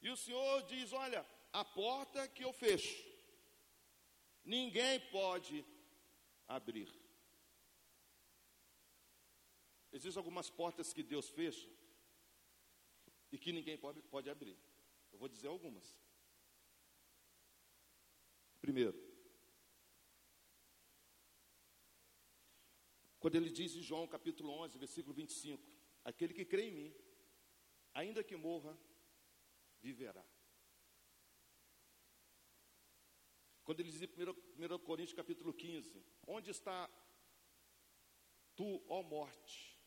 E o Senhor diz: olha, a porta que eu fecho, ninguém pode abrir. Existem algumas portas que Deus fecha e que ninguém pode, pode abrir. Eu vou dizer algumas. Primeiro, quando ele diz em João capítulo 11, versículo 25: Aquele que crê em mim, ainda que morra, viverá. Quando ele diz em 1, Coríntios capítulo 15, onde está tu, ó morte?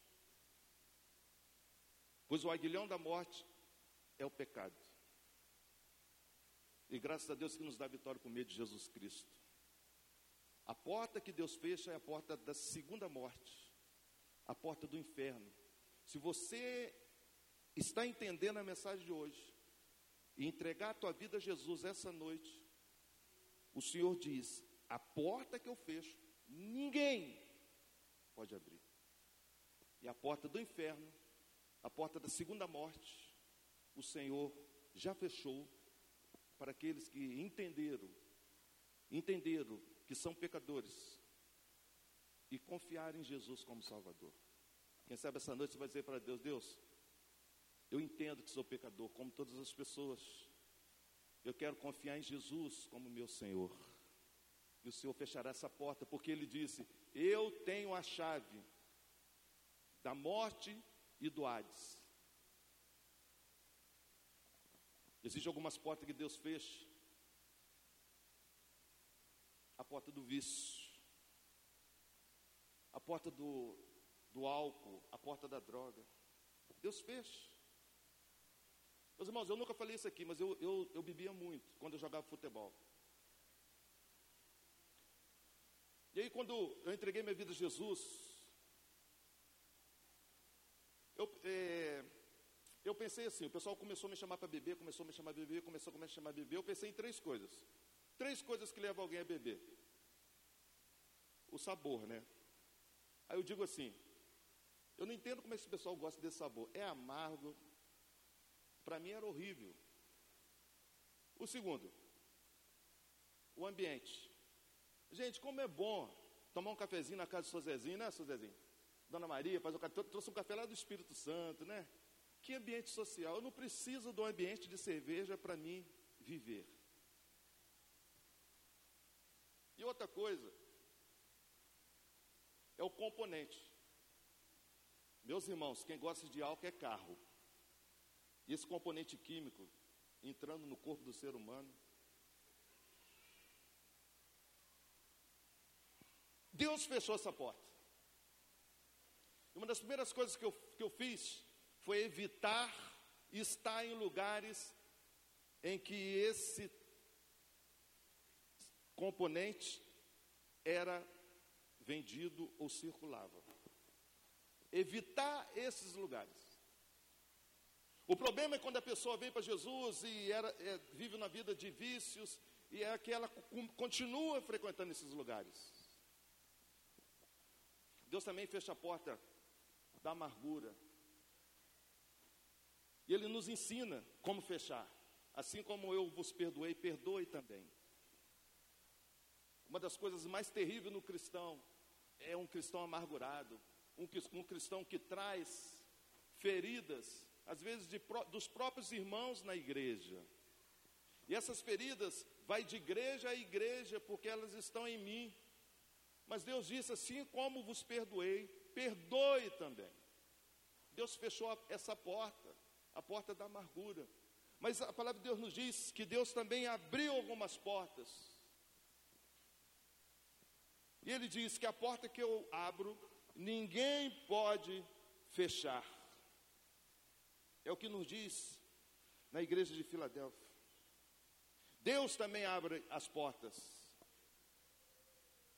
Pois o aguilhão da morte é o pecado. E graças a Deus que nos dá vitória por meio de Jesus Cristo. A porta que Deus fecha é a porta da segunda morte, a porta do inferno. Se você está entendendo a mensagem de hoje e entregar a tua vida a Jesus essa noite, o Senhor diz: a porta que eu fecho, ninguém pode abrir. E a porta do inferno, a porta da segunda morte, o Senhor já fechou para aqueles que entenderam, entenderam que são pecadores e confiarem em Jesus como Salvador. Quem sabe essa noite você vai dizer para Deus: Deus, eu entendo que sou pecador, como todas as pessoas. Eu quero confiar em Jesus como meu Senhor. E o Senhor fechará essa porta, porque Ele disse: Eu tenho a chave da morte e do Hades. Existem algumas portas que Deus fecha. A porta do vício, a porta do, do álcool, a porta da droga. Deus fecha. Meus irmãos, eu nunca falei isso aqui, mas eu, eu, eu bebia muito quando eu jogava futebol. E aí, quando eu entreguei minha vida a Jesus, eu, é, eu pensei assim: o pessoal começou a me chamar para beber, começou a me chamar a beber, começou a me chamar a beber. Eu pensei em três coisas. Três coisas que levam alguém a beber: o sabor, né? Aí eu digo assim: eu não entendo como esse pessoal gosta desse sabor. É amargo, para mim era horrível. O segundo, o ambiente. Gente, como é bom tomar um cafezinho na casa do seu Zezinho, né, seu Zezinho? Dona Maria, faz o café, trouxe um café lá do Espírito Santo, né? Que ambiente social? Eu não preciso de um ambiente de cerveja para mim viver. E outra coisa, é o componente. Meus irmãos, quem gosta de álcool é carro. Esse componente químico entrando no corpo do ser humano. Deus fechou essa porta. E uma das primeiras coisas que eu, que eu fiz foi evitar estar em lugares em que esse componente era vendido ou circulava. Evitar esses lugares. O problema é quando a pessoa vem para Jesus e era, é, vive na vida de vícios e é que ela continua frequentando esses lugares. Deus também fecha a porta da amargura. E Ele nos ensina como fechar. Assim como eu vos perdoei, perdoe também. Uma das coisas mais terríveis no cristão é um cristão amargurado, um, um cristão que traz feridas, às vezes de, dos próprios irmãos na igreja. E essas feridas vai de igreja a igreja, porque elas estão em mim. Mas Deus disse assim como vos perdoei, perdoe também. Deus fechou essa porta, a porta da amargura. Mas a palavra de Deus nos diz que Deus também abriu algumas portas. E ele diz que a porta que eu abro, ninguém pode fechar. É o que nos diz na igreja de Filadélfia. Deus também abre as portas.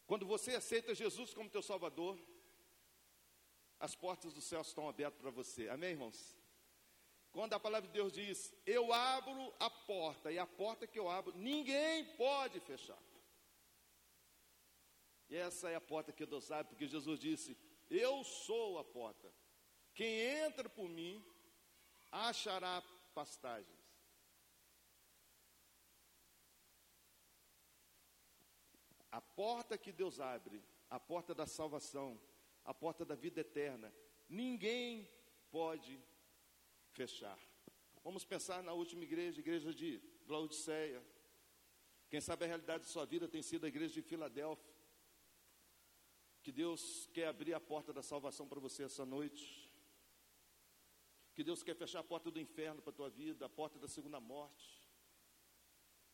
Quando você aceita Jesus como teu Salvador, as portas do céu estão abertas para você. Amém, irmãos? Quando a palavra de Deus diz, eu abro a porta, e a porta que eu abro, ninguém pode fechar. E essa é a porta que Deus abre, porque Jesus disse: Eu sou a porta. Quem entra por mim achará pastagens. A porta que Deus abre, a porta da salvação, a porta da vida eterna, ninguém pode fechar. Vamos pensar na última igreja, igreja de Laodiceia. Quem sabe a realidade de sua vida tem sido a igreja de Filadélfia que Deus quer abrir a porta da salvação para você essa noite. Que Deus quer fechar a porta do inferno para a tua vida, a porta da segunda morte.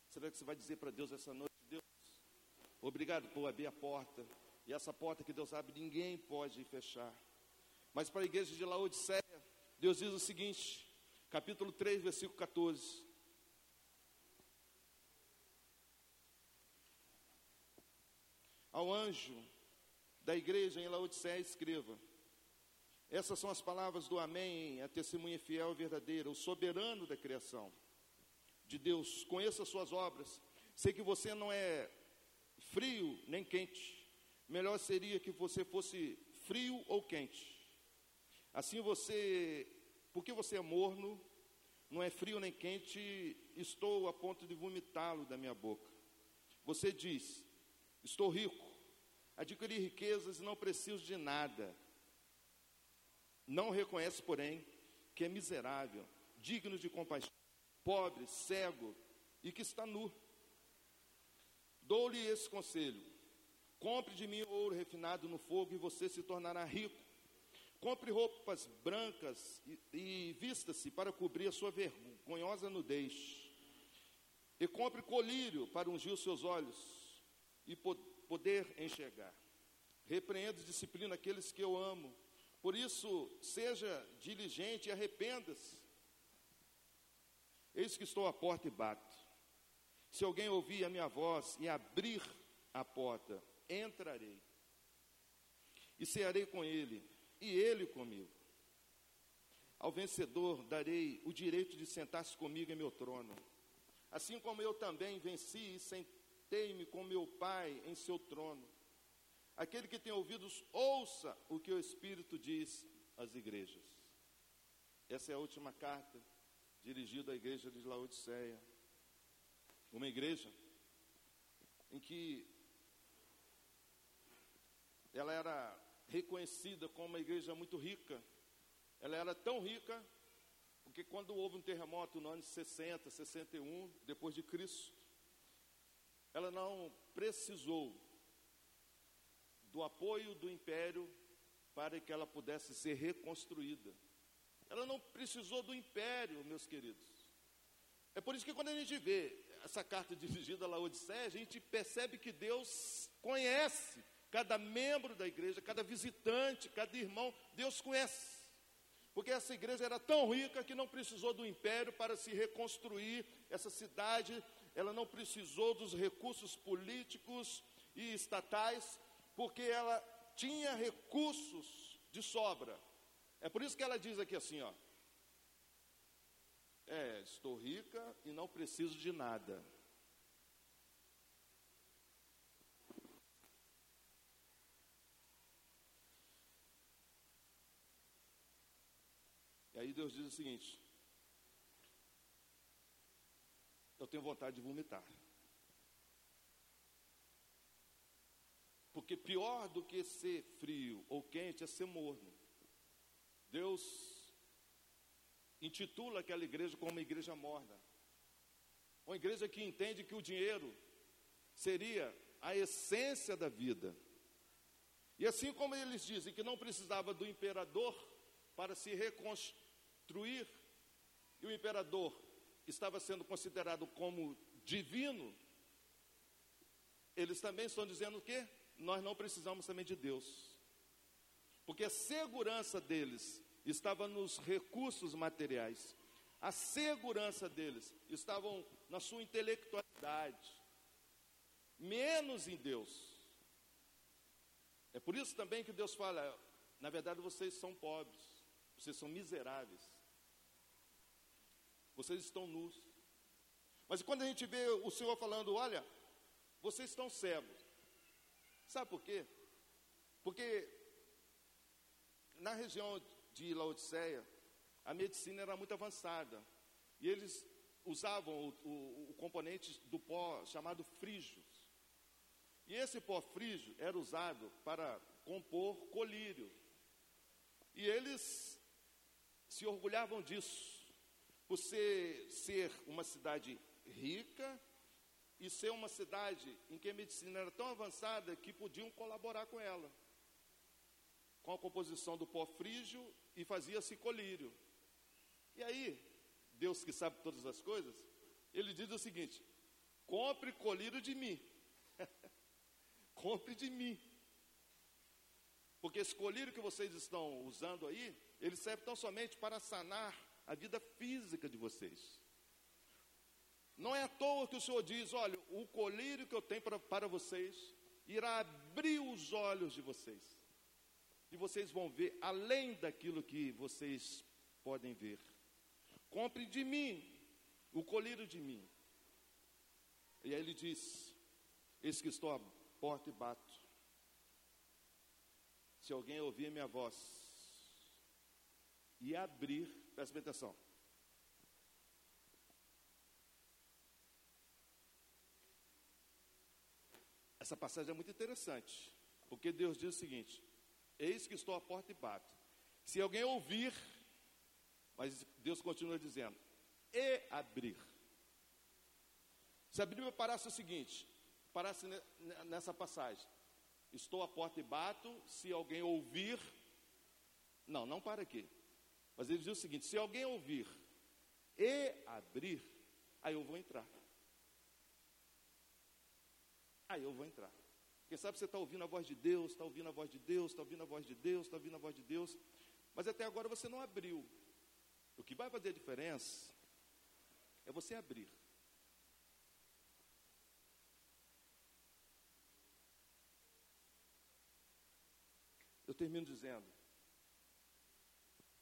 Será que você vai dizer para Deus essa noite, Deus, obrigado por abrir a porta. E essa porta que Deus abre, ninguém pode fechar. Mas para a igreja de Laodiceia, Deus diz o seguinte, capítulo 3, versículo 14. Ao anjo da igreja em Laodiceia, escreva: Essas são as palavras do Amém, a testemunha fiel e verdadeira, o soberano da criação de Deus. Conheça as suas obras. Sei que você não é frio nem quente. Melhor seria que você fosse frio ou quente. Assim você, porque você é morno, não é frio nem quente, estou a ponto de vomitá-lo da minha boca. Você diz: Estou rico adquiri riquezas e não preciso de nada. Não reconhece, porém, que é miserável, digno de compaixão, pobre, cego e que está nu. Dou-lhe esse conselho: compre de mim ouro refinado no fogo e você se tornará rico. Compre roupas brancas e, e vista-se para cobrir a sua vergonhosa nudez. E compre colírio para ungir os seus olhos e poder enxergar. Repreendo e disciplino aqueles que eu amo. Por isso, seja diligente e arrependa-se. Eis que estou à porta e bato. Se alguém ouvir a minha voz e abrir a porta, entrarei. E cearei com ele, e ele comigo. Ao vencedor darei o direito de sentar-se comigo em meu trono. Assim como eu também venci e sentei Sentei-me com meu Pai em seu trono. Aquele que tem ouvidos, ouça o que o Espírito diz às igrejas. Essa é a última carta dirigida à igreja de Laodiceia. Uma igreja em que ela era reconhecida como uma igreja muito rica. Ela era tão rica porque quando houve um terremoto no ano 60, 61, depois de Cristo, ela não precisou do apoio do império para que ela pudesse ser reconstruída. Ela não precisou do império, meus queridos. É por isso que quando a gente vê essa carta dirigida a Laodiceia, a gente percebe que Deus conhece cada membro da igreja, cada visitante, cada irmão, Deus conhece. Porque essa igreja era tão rica que não precisou do império para se reconstruir essa cidade, ela não precisou dos recursos políticos e estatais, porque ela tinha recursos de sobra. É por isso que ela diz aqui assim, ó. É, estou rica e não preciso de nada. E aí Deus diz o seguinte: Eu tenho vontade de vomitar. Porque pior do que ser frio ou quente é ser morno. Deus intitula aquela igreja como uma igreja morna. Uma igreja que entende que o dinheiro seria a essência da vida. E assim como eles dizem que não precisava do imperador para se reconstruir, e o imperador estava sendo considerado como divino, eles também estão dizendo que nós não precisamos também de Deus. Porque a segurança deles estava nos recursos materiais. A segurança deles estavam na sua intelectualidade, menos em Deus. É por isso também que Deus fala: na verdade vocês são pobres, vocês são miseráveis, vocês estão nus. Mas quando a gente vê o Senhor falando: olha, vocês estão cegos, sabe por quê? Porque na região de Laodiceia, a medicina era muito avançada. E eles usavam o, o, o componente do pó chamado frígio. E esse pó frígio era usado para compor colírio. E eles se orgulhavam disso, por ser, ser uma cidade rica e ser uma cidade em que a medicina era tão avançada que podiam colaborar com ela com a composição do pó frígio e fazia-se colírio. E aí, Deus que sabe todas as coisas, ele diz o seguinte: compre colírio de mim. compre de mim. Porque esse colírio que vocês estão usando aí, ele serve tão somente para sanar a vida física de vocês. Não é à toa que o Senhor diz: olha, o colírio que eu tenho para, para vocês irá abrir os olhos de vocês e vocês vão ver além daquilo que vocês podem ver. Compre de mim o colírio de mim. E aí ele diz: Eis que estou à porta e bato. Se alguém ouvir minha voz e abrir, presta atenção. Essa passagem é muito interessante, porque Deus diz o seguinte: Eis que estou à porta e bato. Se alguém ouvir, mas Deus continua dizendo, e abrir. Se a Bíblia parasse o seguinte, parasse nessa passagem, estou à porta e bato, se alguém ouvir, não, não para aqui. Mas ele diz o seguinte: se alguém ouvir e abrir, aí eu vou entrar. Aí eu vou entrar. Quem sabe você está ouvindo a voz de Deus, está ouvindo a voz de Deus, está ouvindo a voz de Deus, está ouvindo a voz de Deus, mas até agora você não abriu. O que vai fazer a diferença é você abrir. Eu termino dizendo: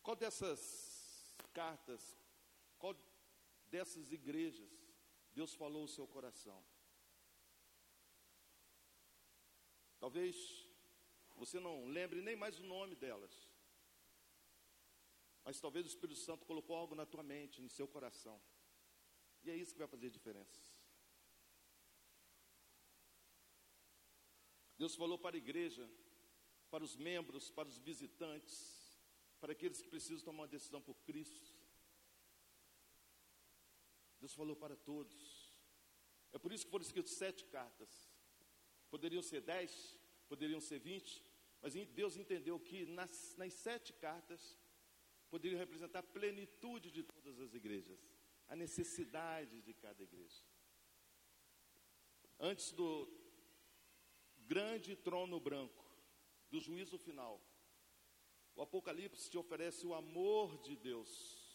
qual dessas cartas, qual dessas igrejas Deus falou o seu coração? Talvez você não lembre nem mais o nome delas. Mas talvez o Espírito Santo colocou algo na tua mente, no seu coração. E é isso que vai fazer diferença. Deus falou para a igreja para os membros, para os visitantes, para aqueles que precisam tomar uma decisão por Cristo. Deus falou para todos. É por isso que foram escritas sete cartas. Poderiam ser dez, poderiam ser vinte, mas Deus entendeu que nas, nas sete cartas poderiam representar a plenitude de todas as igrejas, a necessidade de cada igreja. Antes do grande trono branco, do juízo final, o Apocalipse te oferece o amor de Deus.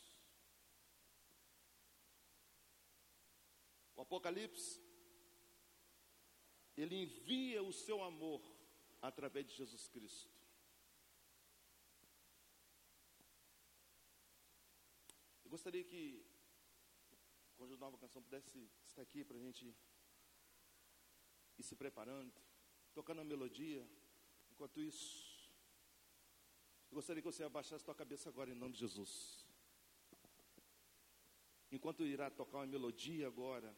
O Apocalipse, ele envia o seu amor através de Jesus Cristo. Eu gostaria que o Conjunto Nova Canção pudesse estar aqui para a gente ir se preparando, tocando a melodia. Enquanto isso, eu gostaria que você abaixasse sua cabeça agora em nome de Jesus. Enquanto irá tocar uma melodia agora,